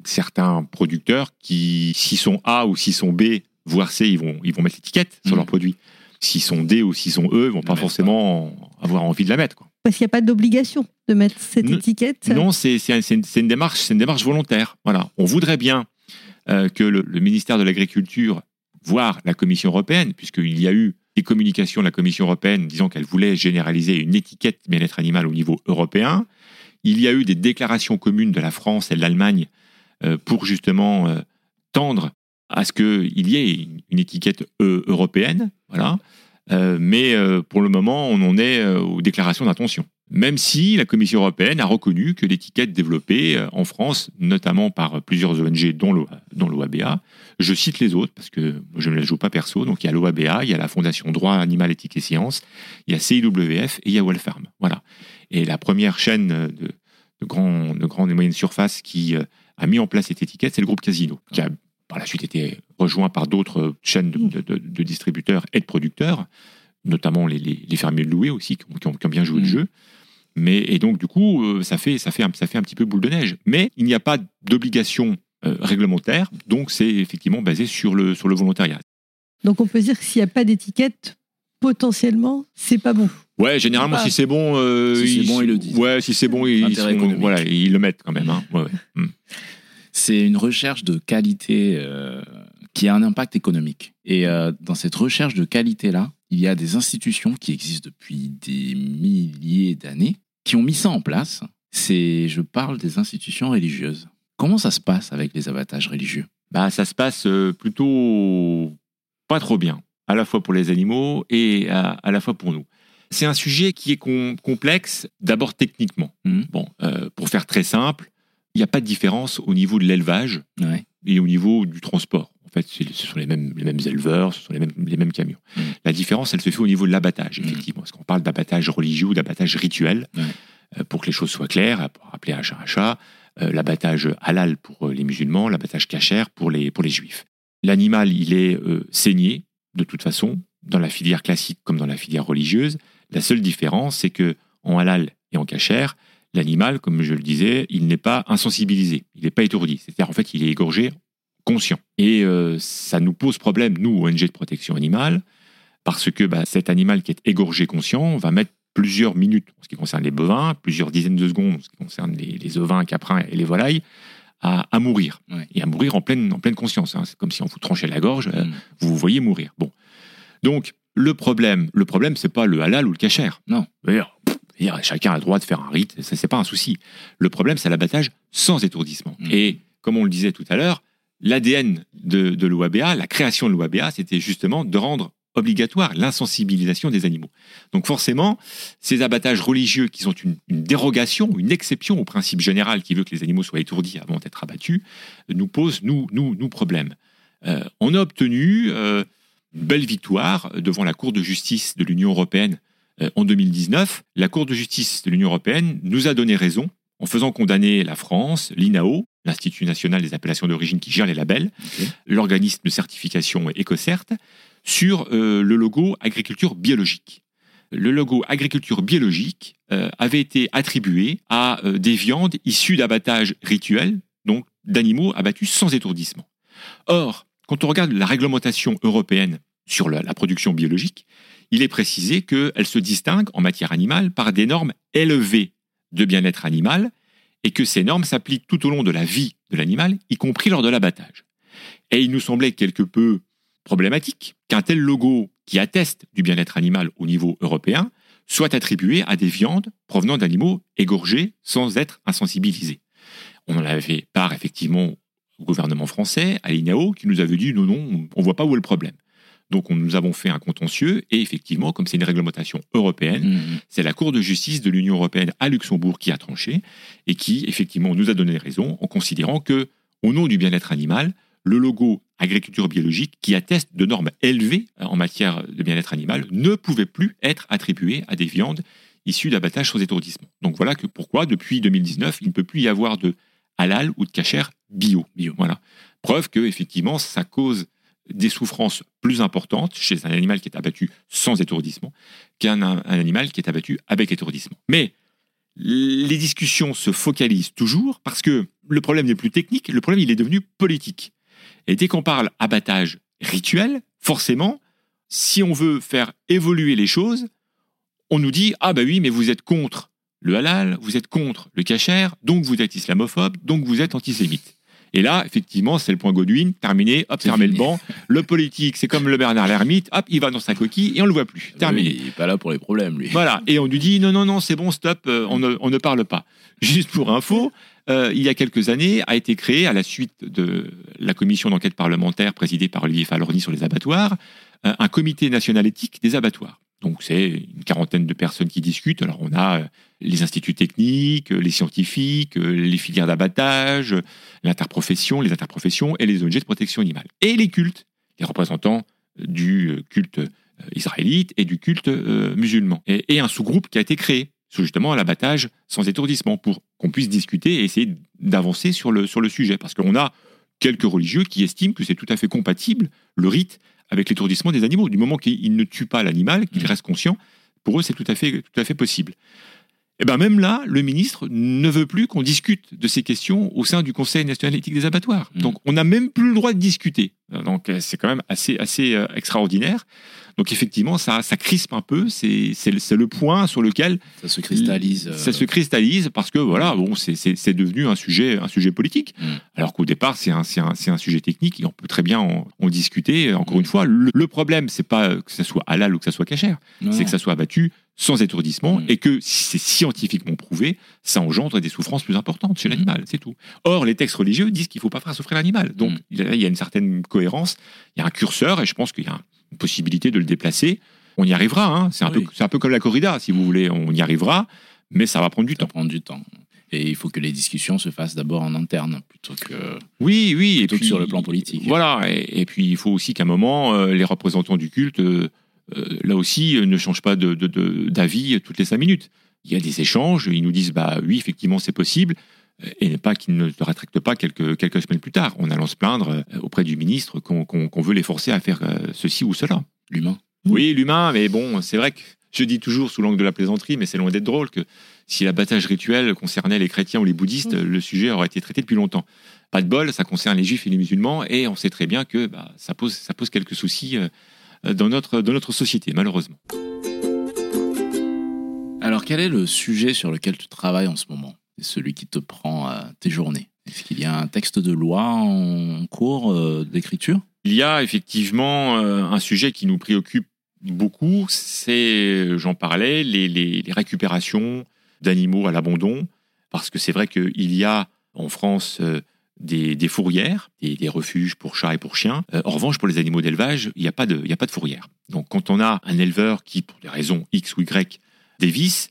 certains producteurs qui, s'ils sont A ou s'ils sont B, voire C, ils vont, ils vont mettre l'étiquette sur leurs produits. S'ils sont D ou s'ils sont E, ils vont pas forcément avoir envie de la mettre. Quoi. Parce qu'il n'y a pas d'obligation de mettre cette Non. étiquette. Non, c'est c'est un- c'est une, démarche, c'est une démarche volontaire. Voilà, on voudrait bien euh, que le, ministère de l'Agriculture, voire la Commission européenne, puisqu'il y a eu des communications de la Commission européenne disant qu'elle voulait généraliser une étiquette bien-être animal au niveau européen. Il y a eu des déclarations communes de la France et de l'Allemagne euh, pour justement euh, tendre à ce qu'il y ait une, étiquette euh, européenne. Voilà. Euh, mais euh, pour le moment, on en est euh, aux déclarations d'intention. Même si la Commission européenne a reconnu que l'étiquette développée euh, en France, notamment par plusieurs ONG, dont l'O- dont l'OABA, je cite les autres parce que je ne les joue pas perso, donc il y a l'OABA, il y a la Fondation Droit Animal, Éthique et Sciences, il y a CIWF et il y a Wellfarm. Voilà. Et la première chaîne de, de, grands, de grandes et moyennes surfaces qui euh, a mis en place cette étiquette, c'est le groupe Casino, qui a par la suite été rejoint par d'autres chaînes de, distributeurs et de producteurs, notamment les, les- les fermiers de louer aussi, qui ont, qui ont- qui ont bien joué le Mm. jeu. Mais, et donc, du coup, euh, ça fait, ça, fait un, ça fait un petit peu boule de neige. Mais il n'y a pas d'obligation euh, réglementaire, donc c'est effectivement basé sur le, sur le volontariat. Donc on peut dire que s'il n'y a pas d'étiquette, potentiellement, c'est pas bon. Ouais, généralement, Pas. si c'est bon, euh, Si c'est bon, ils le disent. Ouais, si c'est bon, ils, ils Intérêt sont- économique. voilà, ils le mettent quand même. hein. Ouais, ouais. C'est une recherche de qualité euh, qui a un impact économique. Et euh, dans cette recherche de qualité-là, il y a des institutions qui existent depuis des milliers d'années qui ont mis ça en place. C'est, je parle des institutions religieuses. Comment ça se passe avec les abattages religieux? Bah, ça se passe euh, plutôt pas trop bien, à la fois pour les animaux et à, à la fois pour nous. C'est un sujet qui est com- complexe, d'abord techniquement. Mhm. Bon, euh, pour faire très simple, il n'y a pas de différence au niveau de l'élevage Ouais. et au niveau du transport. En fait, ce sont les mêmes, les mêmes éleveurs, ce sont les mêmes, les mêmes camions. Mhm. La différence, elle se fait au niveau de l'abattage, Mhm. effectivement. Parce qu'on parle d'abattage religieux ou d'abattage rituel. Ouais. Euh, pour que les choses soient claires, pour rappeler un chat un chat, euh, l'abattage halal pour euh, les musulmans, l'abattage cachère pour les, pour les juifs. L'animal, il est euh, saigné, de toute façon, dans la filière classique comme dans la filière religieuse. La seule différence, c'est que en halal et en cachère, l'animal, comme je le disais, il n'est pas insensibilisé, il n'est pas étourdi. C'est-à-dire, en fait, il est égorgé conscient. Et euh, ça nous pose problème, nous, ONG de protection animale, parce que bah, cet animal qui est égorgé conscient va mettre plusieurs minutes en ce qui concerne les bovins, plusieurs dizaines de secondes en ce qui concerne les, les ovins, caprins et les volailles, à, à mourir. Ouais. Et à mourir en pleine, en pleine conscience. hein. C'est comme si on vous tranchait la gorge, euh, Mm. vous vous voyez mourir. Bon. Donc, le problème, le problème, c'est pas le halal ou le kasher. Non. D'ailleurs, chacun a le droit de faire un rite, ça, c'est pas un souci. Le problème, c'est l'abattage sans étourdissement. Mm. Et, comme on le disait tout à l'heure, l'ADN de, de l'OABA, la création de l'OABA, c'était justement de rendre obligatoire l'insensibilisation des animaux. Donc forcément, ces abattages religieux qui sont une, dérogation, une exception au principe général qui veut que les animaux soient étourdis avant d'être abattus, nous posent, nous, nous, nous problème. Euh, on a obtenu euh, une belle victoire devant la Cour de justice de l'Union européenne euh, en 2019. La Cour de justice de l'Union européenne nous a donné raison en faisant condamner la France, l'INAO, l'Institut national des appellations d'origine qui gère les labels, l'organisme de certification EcoCert, sur euh, le logo agriculture biologique. Le logo agriculture biologique euh, avait été attribué à euh, des viandes issues d'abattage rituel, donc d'animaux abattus sans étourdissement. Or, quand on regarde la réglementation européenne sur la, la production biologique, il est précisé qu'elle se distingue en matière animale par des normes élevées de bien-être animal et que ces normes s'appliquent tout au long de la vie de l'animal, y compris lors de l'abattage. Et il nous semblait quelque peu problématique qu'un tel logo qui atteste du bien-être animal au niveau européen soit attribué à des viandes provenant d'animaux égorgés sans être insensibilisés. On en avait part effectivement au gouvernement français, à l'INAO, qui nous avait dit non, non, on voit pas où est le problème. Donc on, nous avons fait un contentieux et effectivement, comme c'est une réglementation européenne, Mm. c'est la Cour de justice de l'Union européenne à Luxembourg qui a tranché et qui, effectivement, nous a donné raison en considérant que, au nom du bien-être animal, le logo agriculture biologique, qui atteste de normes élevées en matière de bien-être animal, ne pouvait plus être attribué à des viandes issues d'abattage sans étourdissement. Donc voilà que pourquoi, depuis 2019, il ne peut plus y avoir de halal ou de cachère bio. Bio. Voilà. Preuve que, effectivement, ça cause des souffrances plus importantes chez un animal qui est abattu sans étourdissement qu'un un animal qui est abattu avec étourdissement. Mais les discussions se focalisent toujours parce que le problème n'est plus technique, le problème il est devenu politique. Et dès qu'on parle abattage rituel, forcément, si on veut faire évoluer les choses, on nous dit ah bah oui mais vous êtes contre le halal, vous êtes contre le kasher, donc vous êtes islamophobe, donc vous êtes antisémite. Et là, effectivement, c'est le point Godwin, terminé, hop, fermé le banc. Le politique, c'est comme le Bernard l'ermite, hop, il va dans sa coquille et on le voit plus. Terminé. Oui, il est pas là pour les problèmes, lui. Voilà, et on lui dit non, non, non, c'est bon, stop, euh, on, ne, on ne parle pas. *laughs* Juste pour info, euh, il y a quelques années, a été créé, à la suite de la commission d'enquête parlementaire présidée par Olivier Falorni sur les abattoirs, euh, un comité national éthique des abattoirs. Donc c'est une quarantaine de personnes qui discutent. Alors on a euh, les instituts techniques, euh, les scientifiques, euh, les filières d'abattage, l'interprofession, les interprofessions et les ONG de protection animale. Et les cultes, les représentants du culte israélite et du culte musulman. Et, un sous-groupe qui a été créé sur justement l'abattage sans étourdissement pour qu'on puisse discuter et essayer d'avancer sur le, sur le sujet. Parce qu'on a quelques religieux qui estiment que c'est tout à fait compatible, le rite, avec l'étourdissement des animaux. Du moment qu'ils ne tuent pas l'animal, qu'il Mhm. reste conscient, pour eux, c'est tout à fait, tout à fait possible. Et ben même là, le ministre ne veut plus qu'on discute de ces questions au sein du Conseil national éthique des abattoirs. Mhm. Donc on n'a même plus le droit de discuter. Donc euh, c'est quand même assez, assez euh, extraordinaire. Donc effectivement, ça, ça crispe un peu. C'est c'est le, c'est le point sur lequel Ça se cristallise. euh, ça se cristallise parce que voilà, bon, c'est- devenu un sujet, un sujet politique. Mm. Alors qu'au départ, c'est un, sujet technique et on peut très bien en, en discuter. Encore une fois, le, le problème, c'est pas que ça soit halal ou que ça soit cachère, c'est que ça soit abattu sans étourdissement Mm. et que si c'est scientifiquement prouvé, ça engendre des souffrances plus importantes chez Mm. l'animal, c'est tout. Or, les textes religieux disent qu'il faut pas faire souffrir l'animal. Donc, Mm. il y a- une certaine cohérence, il y a un curseur et je pense qu'il y a une possibilité de le déplacer. On y arrivera, hein. c'est un, Oui. peu- c'est un peu comme la corrida, si vous voulez, on y arrivera, mais ça va prendre du Ça temps. prend du temps. Et il faut que les discussions se fassent d'abord en interne plutôt que. Oui, oui, et Plutôt que sur le plan politique. Voilà, et, et puis il faut aussi qu'à un moment, euh, les représentants du culte, euh, là aussi, euh, ne changent pas de- de- de- d'avis toutes les cinq minutes. Il y a des échanges, ils nous disent, bah oui, effectivement, c'est possible, euh, et pas qu'ils ne se rétractent pas quelques, quelques semaines plus tard, en allant se plaindre euh, auprès du ministre qu'on veut les forcer à faire euh, ceci ou cela. L'humain. Mm. Oui, l'humain, mais bon, c'est vrai que je dis toujours sous l'angle de la plaisanterie, mais c'est loin d'être drôle que si l'abattage rituel concernait les chrétiens ou les bouddhistes, Mm. le sujet aurait été traité depuis longtemps. Pas de bol, ça concerne les juifs et les musulmans, et on sait très bien que bah, ça, pose, ça pose quelques soucis euh, dans, notre, dans notre société, malheureusement. Alors, quel est le sujet sur lequel tu travailles en ce moment? C'est celui qui te prend euh, tes journées. Est-ce qu'il y a un texte de loi en cours euh, d'écriture? Il y a effectivement euh, un sujet qui nous préoccupe beaucoup, c'est, j'en parlais, les, les- les récupérations d'animaux à l'abandon, parce que c'est vrai qu'il y a en France euh, des, fourrières, des, des refuges pour chats et pour chiens. Euh, en revanche, pour les animaux d'élevage, il n'y a, pas de- y a pas de fourrière. Donc quand on a un éleveur qui, pour des raisons X ou Y, dévisse,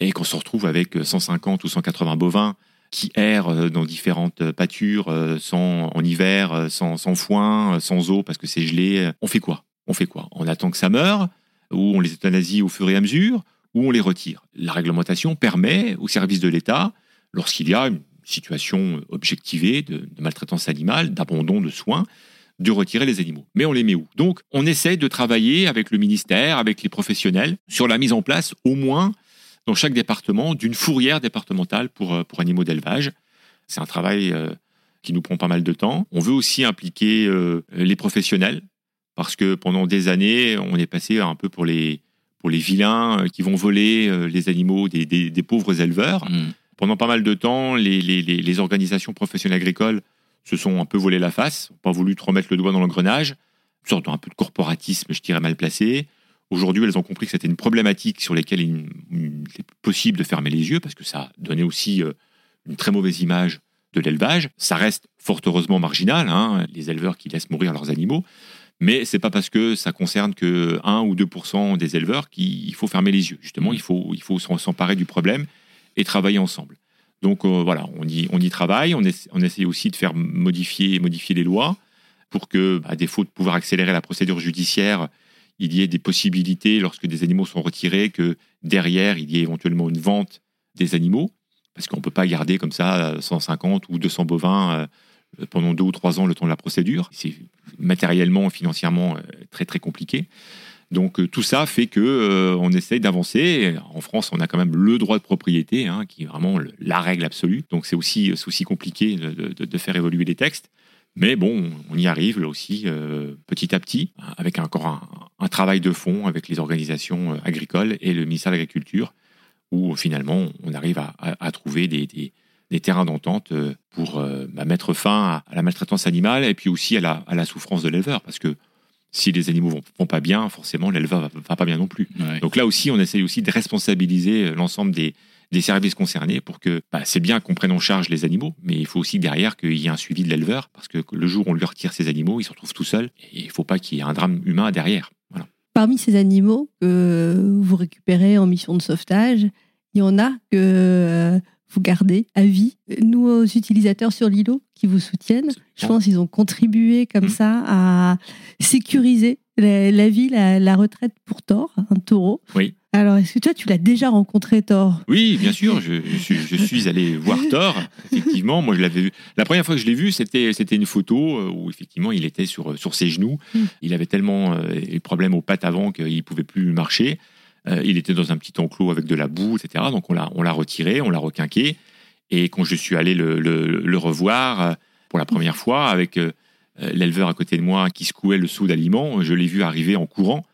et qu'on se retrouve avec 150 ou 180 bovins qui errent euh, dans différentes pâtures, euh, sans, en hiver, sans, foin, sans eau parce que c'est gelé, on fait quoi? On fait quoi? On attend que ça meure, ou on les euthanasie au fur et à mesure, ou on les retire. La réglementation permet au service de l'État, lorsqu'il y a une situation objectivée de, maltraitance animale, d'abandon de soins, de retirer les animaux. Mais on les met où? Donc, on essaie de travailler avec le ministère, avec les professionnels, sur la mise en place, au moins, dans chaque département, d'une fourrière départementale pour, euh, pour animaux d'élevage. C'est un travail euh, qui nous prend pas mal de temps. On veut aussi impliquer euh, les professionnels, parce que pendant des années, on est passé un peu pour les, pour les vilains qui vont voler les animaux des, des- pauvres éleveurs. Hmm. Pendant pas mal de temps, les, organisations professionnelles agricoles se sont un peu volé la face, n'ont pas voulu trop mettre le doigt dans l'engrenage, une sorte d'un peu de corporatisme, je dirais, mal placé. Aujourd'hui, elles ont compris que c'était une problématique sur laquelle il, est possible de fermer les yeux, parce que ça donnait aussi euh, une très mauvaise image de l'élevage. Ça reste fort heureusement marginal, hein, les éleveurs qui laissent mourir leurs animaux, mais c'est pas parce que ça concerne que 1 ou 2 des éleveurs qu'il faut fermer les yeux. Justement, il faut, s'emparer du problème et travailler ensemble. Donc euh, voilà, on y, on y travaille, on, essa- on essaie aussi de faire modifier, modifier les lois pour que, à défaut de pouvoir accélérer la procédure judiciaire, il y ait des possibilités, lorsque des animaux sont retirés, que derrière, il y ait éventuellement une vente des animaux, parce qu'on ne peut pas garder comme ça euh, 150 ou 200 bovins euh, pendant deux ou trois ans le temps de la procédure. C'est matériellement, financièrement euh, très très compliqué. Donc euh, tout ça fait que euh, on essaye d'avancer. En France, on a quand même le droit de propriété, hein, qui est vraiment la règle absolue. Donc c'est aussi, aussi compliqué de, faire évoluer les textes. Mais bon, on y arrive là aussi euh, petit à petit, avec encore un, travail de fond avec les organisations agricoles et le ministère de l'Agriculture, où finalement on arrive à, trouver des, terrains d'entente pour bah, mettre fin à, à la maltraitance animale et puis aussi à la, à la souffrance de l'éleveur. Parce que si les animaux vont, vont pas bien, forcément l'éleveur va, va pas bien non plus. Ouais. Donc là aussi, on essaye aussi de responsabiliser euh, l'ensemble des, des services concernés pour que bah, c'est bien qu'on prenne en charge les animaux, mais il faut aussi derrière qu'il y ait un suivi de l'éleveur, parce que le jour où on lui retire ses animaux, il se retrouve tout seul, et il faut pas qu'il y ait un drame humain derrière. Voilà. Parmi ces animaux que vous récupérez en mission de sauvetage, il y en a que euh, vous gardez à vie. Nous, utilisateurs sur l'îlot qui vous soutiennent, je pense qu'ils ont contribué comme Mhm. ça à sécuriser la, la vie, la, la retraite pour Thor, un taureau. Oui. Alors, est-ce que toi, tu l'as déjà rencontré, Thor? Oui, bien sûr, je, je suis, je suis allé voir Thor, effectivement. Moi, je l'avais vu. La première fois que je l'ai vu, c'était, c'était une photo euh, où, effectivement, il était sur, sur ses genoux. Mm. Il avait tellement euh, des problèmes aux pattes avant qu'il pouvait plus marcher. Euh, il était dans un petit enclos avec de la boue, etc. Donc, on l'a, on l'a retiré, on l'a requinqué. Et quand je suis allé le, le- le revoir euh, pour la première fois, avec euh, l'éleveur à côté de moi qui secouait le seau d'aliments, je l'ai vu arriver en courant.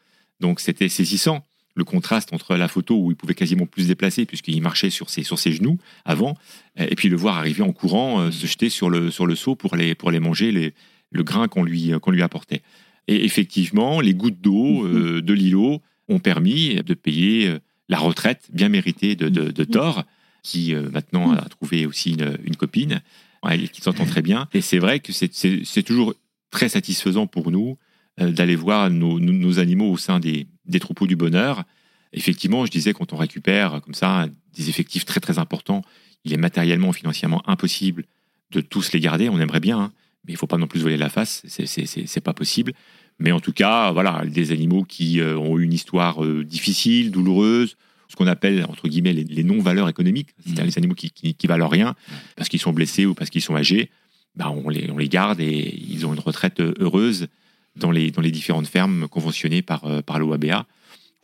Donc, c'était saisissant le contraste entre la photo où il pouvait quasiment plus se déplacer puisqu'il marchait sur ses, sur ses genoux avant, et puis le voir arriver en courant, euh, se jeter sur le, sur le seau pour les, pour les manger, les, le grain qu'on lui, qu'on lui apportait. Et effectivement, les gouttes d'eau euh, de l'îlot ont permis de payer euh, la retraite bien méritée de, de, de Thor, qui euh, maintenant a trouvé aussi une, une copine, ouais, qui s'entend très bien. Et c'est vrai que c'est- toujours très satisfaisant pour nous euh, d'aller voir nos, nos- nos animaux au sein des, des troupeaux du bonheur. Effectivement, je disais, quand on récupère comme ça des effectifs très très importants, il est matériellement, financièrement impossible de tous les garder. On aimerait bien, hein, mais il faut pas non plus voler la face. C'est pas possible. Mais en tout cas, voilà, des animaux qui euh, ont eu une histoire euh, difficile, douloureuse, ce qu'on appelle entre guillemets les, les non-valeurs économiques, c'est-à-dire Mhm. les animaux qui, qui, qui valent rien parce qu'ils sont blessés ou parce qu'ils sont âgés. Bah, on, les, on les garde et ils ont une retraite euh, heureuse dans les, dans les différentes fermes conventionnées par, euh, par l'OABA,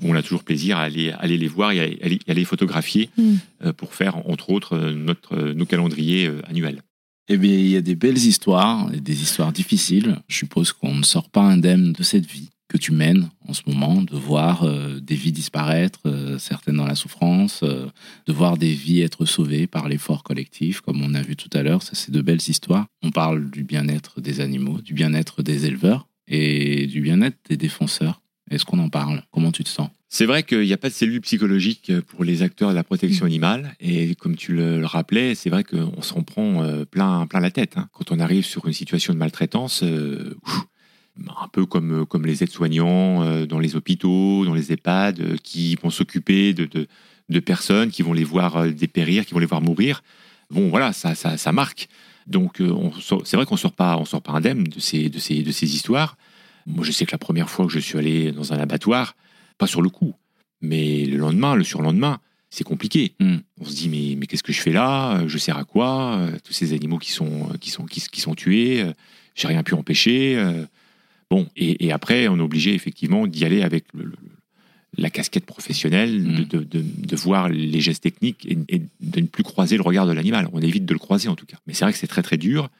où on a toujours plaisir à aller, aller les voir et à, à les- à les photographier Mm. euh, pour faire, entre autres, notre, nos calendriers euh, annuels. Eh bien, il y a des belles histoires, et des histoires difficiles. Je suppose qu'on ne sort pas indemne de cette vie. que tu mènes en ce moment, de voir euh, des vies disparaître, euh, certaines dans la souffrance, euh, de voir des vies être sauvées par l'effort collectif, comme on a vu tout à l'heure. Ça, c'est de belles histoires. On parle du bien-être des animaux, du bien-être des éleveurs et du bien-être des défenseurs. Est-ce qu'on en parle? Comment tu te sens? C'est vrai qu'il n'y a pas de cellules psychologiques pour les acteurs de la protection animale. Et comme tu le, rappelais, c'est vrai qu'on s'en prend euh, plein, plein la tête. hein. Quand on arrive sur une situation de maltraitance, euh, un peu comme, comme les aides-soignants euh, dans les hôpitaux, dans les EHPAD, euh, qui vont s'occuper de, de, de personnes, qui vont les voir euh, dépérir, qui vont les voir mourir. Bon, voilà, ça, ça, ça marque. Donc, euh, c'est vrai qu'on sort pas, on sort pas indemne de ces, de ces, de ces histoires. Moi, je sais que la première fois que je suis allé dans un abattoir, pas sur le coup, mais le lendemain, le surlendemain, c'est compliqué. Hmm. On se dit mais, mais qu'est-ce que je fais là? Je sers à quoi? Tous ces animaux qui sont qui sont qui, qui sont tués, euh, j'ai rien pu empêcher. euh. Bon, et, et après, on est obligé effectivement d'y aller avec le- le- la casquette professionnelle, de, Hmm. de, de- de voir les gestes techniques et, et de ne plus croiser le regard de l'animal. On évite de le croiser en tout cas. Mais c'est vrai que c'est très très dur.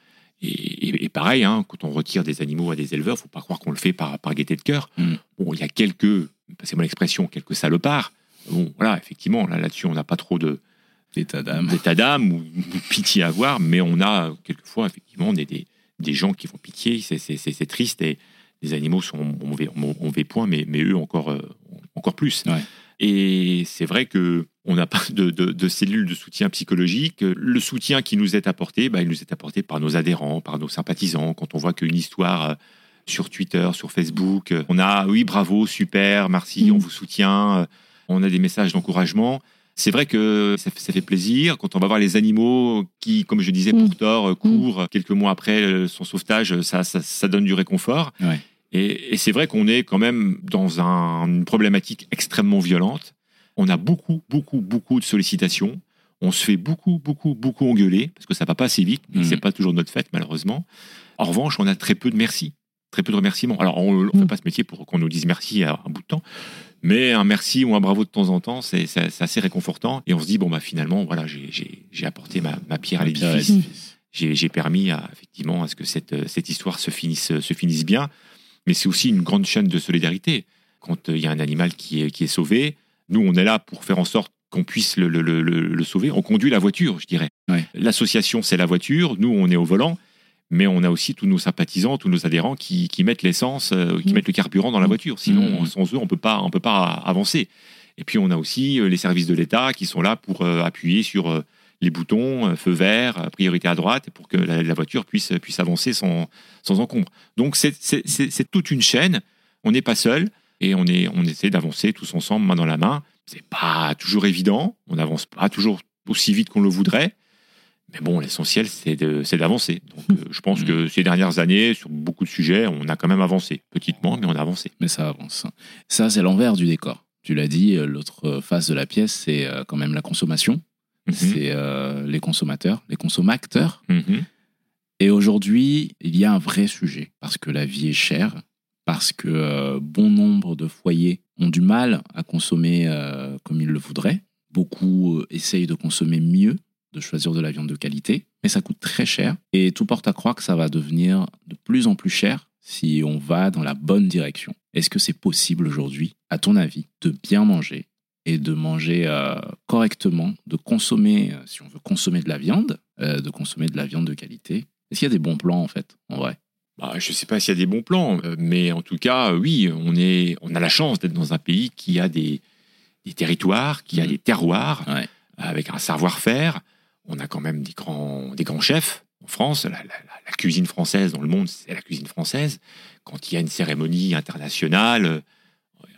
Et, et- et pareil, hein, quand on retire des animaux à des éleveurs, faut pas croire qu'on le fait par, par gaieté de cœur. Mm. Bon, il y a quelques, passez-moi l'expression, quelques salopards. Bon, voilà, effectivement, là, là-dessus, on n'a pas trop de, D'état d'âme. d'état d'âme ou de pitié à avoir, mais on a quelquefois, effectivement, des, des, des gens qui font pitié. C'est, c'est, c'est- c'est triste et les animaux sont en mauvais, en mauvais point, mais, mais eux encore, euh, encore plus. Ouais. Et c'est vrai que on n'a pas de, de- de cellules de soutien psychologique. Le soutien qui nous est apporté, bah, il nous est apporté par nos adhérents, par nos sympathisants. Quand on voit qu'une histoire euh, sur Twitter, sur Facebook, euh, on a oui bravo, super, merci, Mm. on vous soutient. euh, On a des messages d'encouragement. C'est vrai que ça, fait- ça fait plaisir quand on va voir les animaux qui, comme je disais Mm. pour Thor, euh, courent quelques mois après son sauvetage. Ça, ça, ça donne du réconfort. Ouais. Et, et c'est vrai qu'on est quand même dans un- une problématique extrêmement violente. On a beaucoup, beaucoup, beaucoup de sollicitations. On se fait beaucoup, beaucoup, beaucoup engueuler parce que ça va pas assez vite. Mhm. C'est pas toujours notre fête, malheureusement. En revanche, on a très peu de merci, très peu de remerciements. Alors, on ne fait Mhm. pas ce métier pour qu'on nous dise merci à un bout de temps, mais un merci ou un bravo de temps en temps, c'est assez réconfortant. Et on se dit bon bah finalement, voilà, j'ai- apporté ma, ma pierre à l'édifice j'ai permis à, effectivement à ce que cette, cette histoire se finisse, se finisse bien. Mais c'est aussi une grande chaîne de solidarité. Quand euh, il y a un animal qui est, qui est sauvé, nous, on est là pour faire en sorte qu'on puisse le, le- le- le- le sauver. On conduit la voiture, je dirais. Ouais. L'association, c'est la voiture. Nous, on est au volant. Mais on a aussi tous nos sympathisants, tous nos adhérents qui, qui mettent l'essence, euh, qui Mm. mettent le carburant dans la voiture. Sinon, Mm. sans eux, on peut pas, on peut pas avancer. Et puis, on a aussi euh, les services de l'État qui sont là pour euh, appuyer sur euh, les boutons, euh, feu vert, euh, priorité à droite, pour que la, la voiture puisse, puisse avancer sans, sans encombre. Donc c'est- toute une chaîne. On n'est pas seul et on, est, on essaie d'avancer tous ensemble, main dans la main. C'est pas toujours évident. On n'avance pas toujours aussi vite qu'on le voudrait. Mais bon, l'essentiel, c'est de- c'est d'avancer. Donc, euh, je pense que ces dernières années, sur beaucoup de sujets, on a quand même avancé. Petitement, mais on a avancé. mais ça avance. Ça, c'est l'envers du décor. Tu l'as dit, euh, l'autre face de la pièce, c'est euh, quand même la consommation. Mhm. C'est euh, les consommateurs, les consommateurs. Mhm. Et aujourd'hui, il y a un vrai sujet parce que la vie est chère, parce que euh, bon nombre de foyers ont du mal à consommer euh, comme ils le voudraient. Beaucoup essayent de consommer mieux, de choisir de la viande de qualité, mais ça coûte très cher. Et tout porte à croire que ça va devenir de plus en plus cher si on va dans la bonne direction. Est-ce que c'est possible aujourd'hui, à ton avis, de bien manger et de manger euh, correctement, de consommer, euh, si on veut consommer de la viande, euh, de consommer de la viande de qualité Est-ce qu'il y a des bons plans en fait, en vrai? Bah, je ne sais pas s'il y a des bons plans, mais en tout cas, oui, on, est, on a la chance d'être dans un pays qui a des, des territoires, qui a Mhm. des terroirs, Ouais. avec un savoir-faire. On a quand même des grands, des grands chefs en France. La, la- cuisine française dans le monde, c'est la cuisine française. Quand il y a une cérémonie internationale,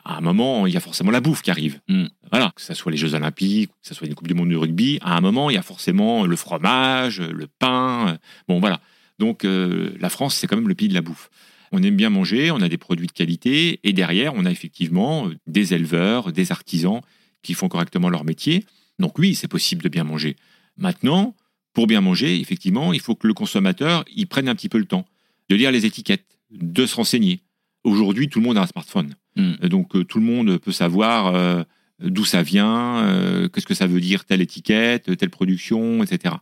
à un moment, il y a forcément la bouffe qui arrive. Mhm. Voilà, que ce soit les Jeux Olympiques, que ce soit une Coupe du Monde de rugby, à un moment, il y a forcément le fromage, le pain. euh, Bon, voilà. Donc, euh, la France, c'est quand même le pays de la bouffe. On aime bien manger, on a des produits de qualité, et derrière, on a effectivement euh, des éleveurs, des artisans qui font correctement leur métier. Donc oui, c'est possible de bien manger. Maintenant, pour bien manger, effectivement, il faut que le consommateur il prenne un petit peu le temps de lire les étiquettes, de se renseigner. Aujourd'hui, tout le monde a un smartphone. Mm. Donc euh, tout le monde peut savoir euh, d'où ça vient, euh, qu'est-ce que ça veut dire telle étiquette, telle production, etc.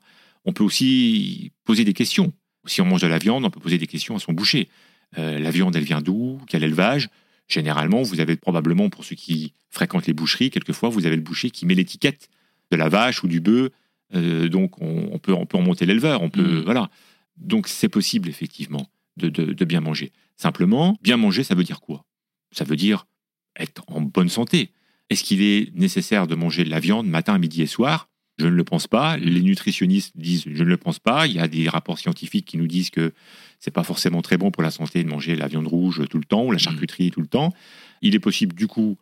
On peut aussi poser des questions. Si on mange de la viande, on peut poser des questions à son boucher. Euh, la viande, elle vient d'où? Quel élevage? Généralement, vous avez probablement, pour ceux qui fréquentent les boucheries, quelquefois, vous avez le boucher qui met l'étiquette de la vache ou du bœuf. Euh, donc, on, peut, on peut remonter l'éleveur. On peut, Mhm. voilà. Donc, c'est possible, effectivement, de, de- de bien manger. Simplement, bien manger, ça veut dire quoi? Ça veut dire être en bonne santé. Est-ce qu'il est nécessaire de manger de la viande matin, midi et soir? Je ne le pense pas. Les nutritionnistes disent je ne le pense pas. Il y a des rapports scientifiques qui nous disent que c'est pas forcément très bon pour la santé de manger la viande rouge tout le temps ou la charcuterie tout le temps. Il est possible du coup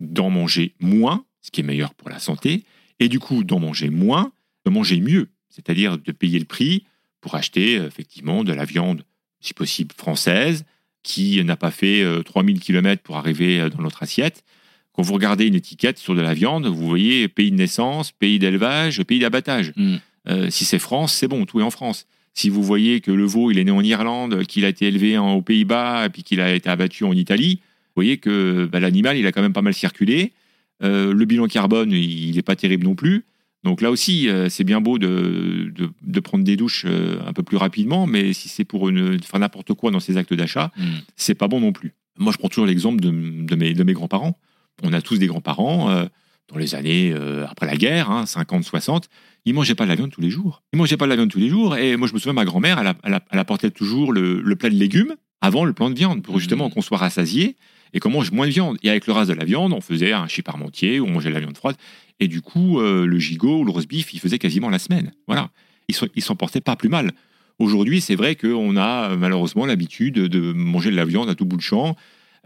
d'en manger moins, ce qui est meilleur pour la santé, et du coup d'en manger moins, de manger mieux, c'est-à-dire de payer le prix pour acheter effectivement de la viande, si possible française, qui n'a pas fait euh, 3000 km pour arriver euh, dans notre assiette. Quand vous regardez une étiquette sur de la viande, vous voyez pays de naissance, pays d'élevage, pays d'abattage. Mm. Euh, si c'est France, c'est bon, tout est en France. Si vous voyez que le veau, il est né en Irlande, qu'il a été élevé en- aux Pays-Bas, et puis qu'il a été abattu en Italie, vous voyez que bah, l'animal, il a quand même pas mal circulé. Euh, le bilan carbone, il n'est pas terrible non plus. Donc là aussi, euh, c'est bien beau de, de, de prendre des douches euh, un peu plus rapidement, mais si c'est pour une, faire n'importe quoi dans ses actes d'achat, Mm. c'est pas bon non plus. Moi, je prends toujours l'exemple de, de mes, de mes grands-parents. On a tous des grands-parents, euh, dans les années euh, après la guerre, hein, 50, 60, ils mangeaient pas de la viande tous les jours. Ils mangeaient pas de la viande tous les jours. Et moi, je me souviens, ma grand-mère, elle, elle, elle apportait toujours le, le plat de légumes avant le plat de viande, pour justement Mhm. qu'on soit rassasié et qu'on mange moins de viande. Et avec le reste de la viande, on faisait un chip parmentier ou on mangeait de la viande froide. Et du coup, euh, le gigot ou le roast beef, il faisait quasiment la semaine. Voilà. Ils s'en ils s'en portaient pas plus mal. Aujourd'hui, c'est vrai qu'on a euh, malheureusement l'habitude de manger de la viande à tout bout de champ.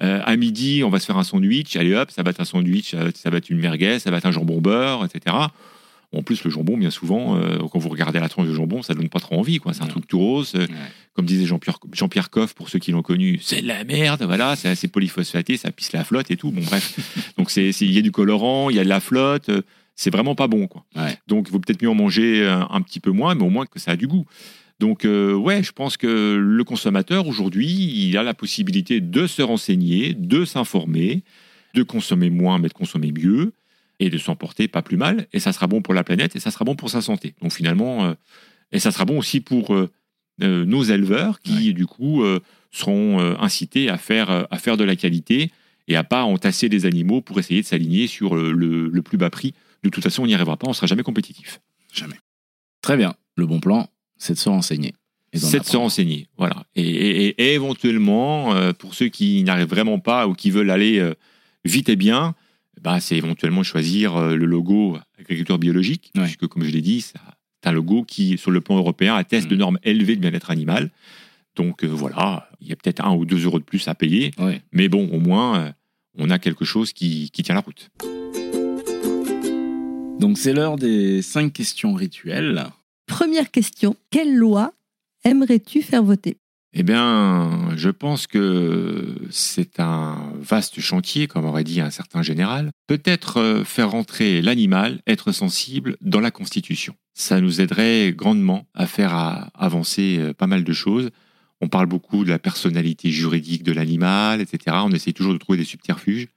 Euh, à midi, on va se faire un sandwich. Allez hop, ça va être un sandwich, ça va être- ça va être une merguez, ça va être un jambon beurre, etc. En plus, le jambon, bien souvent, euh, quand vous regardez la tranche de jambon, ça donne pas trop envie. quoi. C'est un truc tout rose. euh, Ouais. Comme disait Jean-Pierre Jean-Pierre Coff, pour ceux qui l'ont connu, c'est de la merde. Voilà, c'est assez polyphosphaté, ça pisse la flotte et tout. Bon, bref. *laughs* Donc, il y a du colorant, il y a de la flotte. euh, C'est vraiment pas bon. quoi. Ouais. Donc, il vaut peut-être mieux en manger un, un petit peu moins, mais au moins que ça a du goût. Donc, euh, ouais, je pense que le consommateur, aujourd'hui, il a la possibilité de se renseigner, de s'informer, de consommer moins, mais de consommer mieux, et de s'en porter pas plus mal. Et ça sera bon pour la planète, et ça sera bon pour sa santé. Donc, finalement, euh, et ça sera bon aussi pour euh, euh, nos éleveurs, qui, du coup, euh, seront euh, incités à faire, euh, à faire de la qualité et à pas entasser des animaux pour essayer de s'aligner sur le, le- le plus bas prix. De toute façon, on n'y arrivera pas, on sera jamais compétitif. Jamais. Très bien. Le bon plan, c'est de se renseigner. C'est de se renseigner. Voilà. Et, et- et- et éventuellement, euh, pour ceux qui n'arrivent vraiment pas ou qui veulent aller euh, vite et bien, bah, c'est éventuellement choisir euh, le logo agriculteur biologique, Ouais. puisque comme je l'ai dit, c'est un logo qui, sur le plan européen, atteste Mhm. de normes élevées de bien-être animal. Donc euh, voilà, il y a peut-être un ou deux euros de plus à payer, Ouais. mais bon, au moins, euh, on a quelque chose qui, qui tient la route. Donc, c'est l'heure des cinq questions rituelles. Première question, quelle loi aimerais-tu faire voter? Eh bien, je pense que c'est un vaste chantier, comme aurait dit un certain général. Peut-être euh, faire rentrer l'animal, être sensible dans la Constitution. Ça nous aiderait grandement à faire avancer euh, pas mal de choses. On parle beaucoup de la personnalité juridique de l'animal, etc. On essaie toujours de trouver des subterfuges.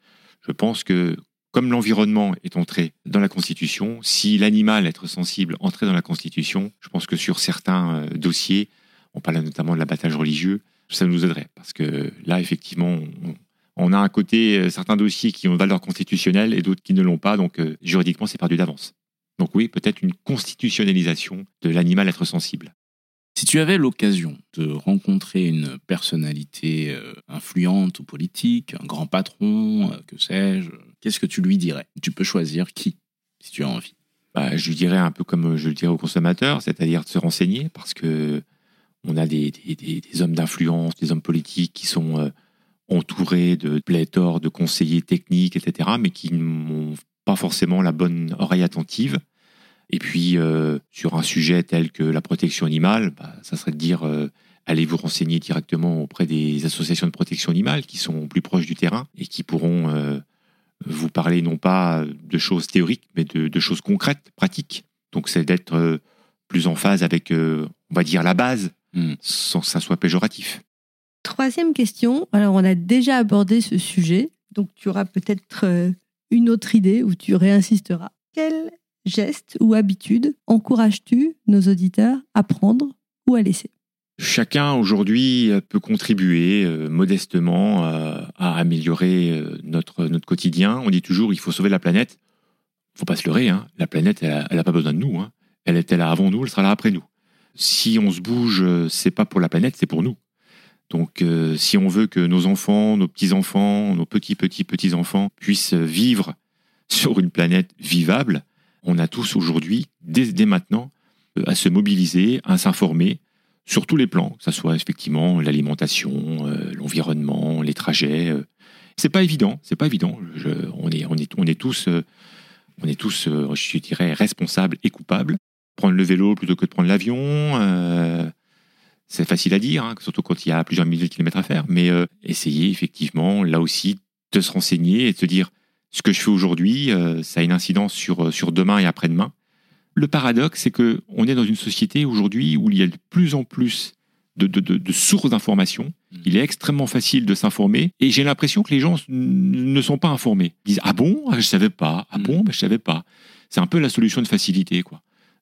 Je pense que comme l'environnement est entré dans la Constitution, si l'animal, être sensible, entrait dans la Constitution, je pense que sur certains euh, dossiers, on parle notamment de l'abattage religieux, ça nous aiderait. Parce que là, effectivement, on, on a un côté, euh, certains dossiers qui ont valeur constitutionnelle et d'autres qui ne l'ont pas, donc euh, juridiquement, c'est perdu d'avance. Donc oui, peut-être une constitutionnalisation de l'animal être sensible. Si tu avais l'occasion de rencontrer une personnalité euh, influente ou politique, un grand patron, que sais-je, qu'est-ce que tu lui dirais? Tu peux choisir qui, si tu as envie? Bah, je lui dirais un peu comme je le dirais aux consommateurs, c'est-à-dire de se renseigner, parce que on a des, hommes d'influence, des hommes politiques qui sont euh, entourés de pléthore de conseillers techniques, etc., mais qui n'ont pas forcément la bonne oreille attentive. Et puis, euh, sur un sujet tel que la protection animale, bah, ça serait de dire euh, allez vous renseigner directement auprès des associations de protection animale qui sont plus proches du terrain et qui pourront vous parler non pas de choses théoriques, mais de, choses concrètes, pratiques. Donc, c'est d'être plus en phase avec, on va dire, la base, Hmm. sans que ça soit péjoratif. Troisième question, alors on a déjà abordé ce sujet, donc tu auras peut-être euh, une autre idée où tu réinsisteras. Quel geste ou habitude encourages-tu nos auditeurs à prendre ou à laisser? Chacun aujourd'hui peut contribuer euh, modestement euh, à améliorer euh, notre, notre quotidien. On dit toujours il faut sauver la planète. faut pas se leurrer, hein. la planète, elle n'a pas besoin de nous. Hein. Elle était là avant nous, elle sera là après nous. Si on se bouge, c'est pas pour la planète, c'est pour nous. Donc si on veut que nos enfants, nos petits-enfants, nos petits, petits, petits-enfants puissent vivre *laughs* sur une planète vivable, on a tous aujourd'hui, dès maintenant, à se mobiliser, à s'informer, sur tous les plans, que ce soit effectivement l'alimentation, euh, l'environnement, les trajets. Euh. C'est pas évident, c'est pas évident. on, est, on, est, on est tous, euh, on est tous, je dirais, responsables et coupables. Prendre le vélo plutôt que de prendre l'avion, c'est facile à dire, hein, surtout quand il y a plusieurs milliers de kilomètres à faire. Mais essayer effectivement, là aussi, de se renseigner et de se dire ce que je fais aujourd'hui, ça a une incidence sur, sur demain et après-demain. Le paradoxe, c'est que on est dans une société aujourd'hui où il y a de plus en plus de, sources d'informations. Mm. Il est extrêmement facile de s'informer et j'ai l'impression que les gens ne sont pas informés. Ils disent ah bon, ah, je savais pas. Ah mm. bon, ben, je savais pas. C'est un peu la solution de facilité, quoi.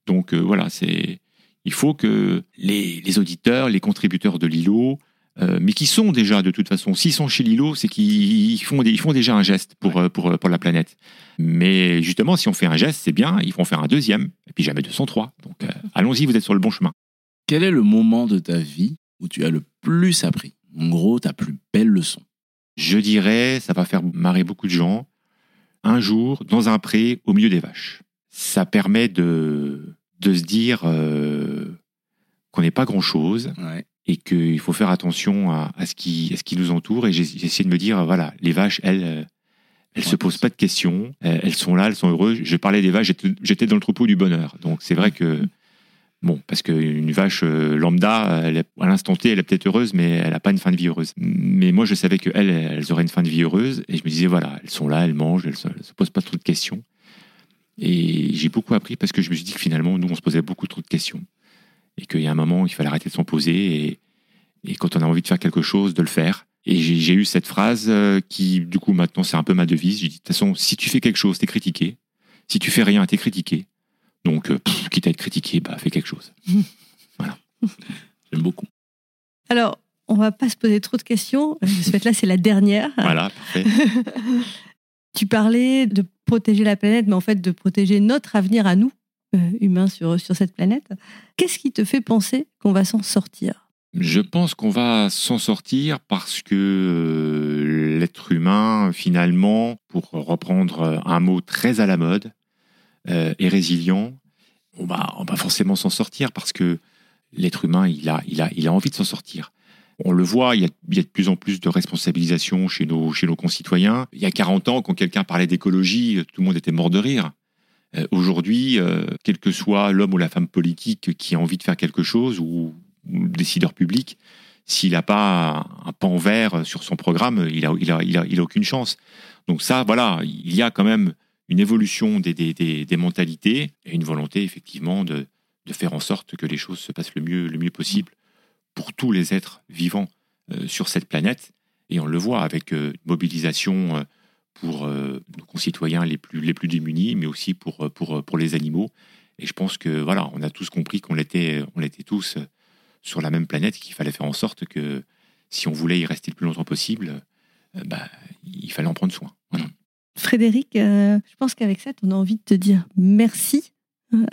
Donc euh, voilà, c'est il faut que les, les, auditeurs, les contributeurs de l'îlot, euh, mais qui sont déjà de toute façon, s'ils sont chez Lilo, c'est qu'ils font, ils font déjà un geste pour, euh, pour, pour la planète. Mais justement, si on fait un geste, c'est bien, ils vont faire un deuxième, et puis jamais 203. Donc allons-y, vous êtes sur le bon chemin. Quel est le moment de ta vie où tu as le plus appris? En gros, ta plus belle leçon Je dirais, ça va faire marrer beaucoup de gens, un jour, dans un pré, au milieu des vaches. Ça permet de, de se dire qu'on n'est pas grand-chose, ouais et qu'il faut faire attention à, ce qui, ce qui nous entoure. Et j'ai essayé de me dire, voilà, les vaches, elles, euh, elles se posent pas de questions, elles sont là, elles sont heureuses. Je parlais des vaches, j'étais dans le troupeau du bonheur. Donc c'est vrai que, bon, parce qu'une vache euh, lambda, elle à l'instant T, elle est peut-être heureuse, mais elle n'a pas une fin de vie heureuse. Mais moi, je savais qu'elles, elles auraient une fin de vie heureuse. Et je me disais, voilà, elles sont là, elles mangent, elles ne se, posent pas trop de questions. Et j'ai beaucoup appris parce que je me suis dit que finalement, nous, on se posait beaucoup trop de questions et qu'il y a un moment, il fallait arrêter de s'en poser et, et, quand on a envie de faire quelque chose, de le faire. Et j'ai eu cette phrase euh, qui, du coup, maintenant, c'est un peu ma devise. J'ai dit, de toute façon, si tu fais quelque chose, t'es critiqué. Si tu fais rien, t'es critiqué. Donc, euh, quitte à être critiqué, bah, fais quelque chose. *laughs* voilà. J'aime beaucoup. Alors, on va pas se poser trop de questions. Ce fait là, c'est la dernière. Voilà, parfait. *laughs* tu parlais de protéger la planète, mais en fait, de protéger notre avenir à nous. Euh, humain sur, sur cette planète. Qu'est-ce qui te fait penser qu'on va s'en sortir? Je pense qu'on va s'en sortir parce que euh, l'être humain, finalement, pour reprendre un mot très à la mode, euh, est résilient. On va, on va forcément s'en sortir parce que l'être humain, il a, il, a, il a envie de s'en sortir. On le voit, il y, a, de plus en plus de responsabilisation chez nos, concitoyens. Il y a 40 ans, quand quelqu'un parlait d'écologie, tout le monde était mort de rire. Euh, aujourd'hui, euh, quel que soit l'homme ou la femme politique qui a envie de faire quelque chose ou, le décideur public, s'il n'a pas un, pan vert sur son programme, il n'a aucune chance. Donc ça, voilà, il y a quand même une évolution des, mentalités et une volonté effectivement de, faire en sorte que les choses se passent le mieux possible pour tous les êtres vivants euh, sur cette planète. Et on le voit avec mobilisation pour euh, nos concitoyens les plus, les plus démunis, mais aussi pour, euh, pour, euh, pour les animaux. Et je pense que voilà, on a tous compris qu'on l'était, on l'était tous sur la même planète, qu'il fallait faire en sorte que si on voulait y rester le plus longtemps possible, bah, il fallait en prendre soin. Frédéric, je pense qu'avec ça, on a envie de te dire merci.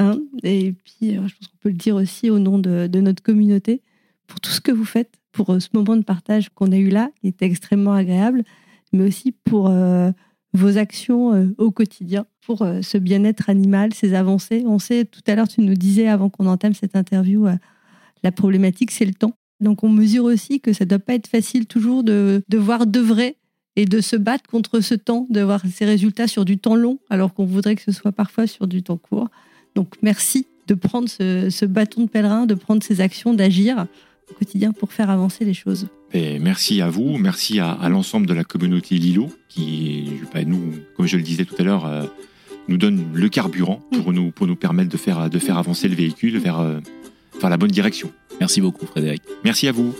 Hein, et puis, je pense qu'on peut le dire aussi au nom de, de, notre communauté, pour tout ce que vous faites, pour ce moment de partage qu'on a eu là, qui était extrêmement agréable mais aussi pour euh, vos actions euh, au quotidien, pour euh, ce bien-être animal, ces avancées. On sait, tout à l'heure, tu nous disais avant qu'on entame cette interview, la problématique, c'est le temps. Donc on mesure aussi que ça ne doit pas être facile toujours de, de voir de vrai et de se battre contre ce temps, de voir ces résultats sur du temps long, alors qu'on voudrait que ce soit parfois sur du temps court. Donc merci de prendre ce bâton de pèlerin, de prendre ces actions, d'agir au quotidien pour faire avancer les choses. Et merci à vous, merci à, l'ensemble de la communauté Lilo qui, bah, nous, comme je le disais tout à l'heure, euh, nous donne le carburant pour nous, pour nous permettre de faire, de faire avancer le véhicule vers, euh, vers la bonne direction. Merci beaucoup Frédéric. Merci à vous.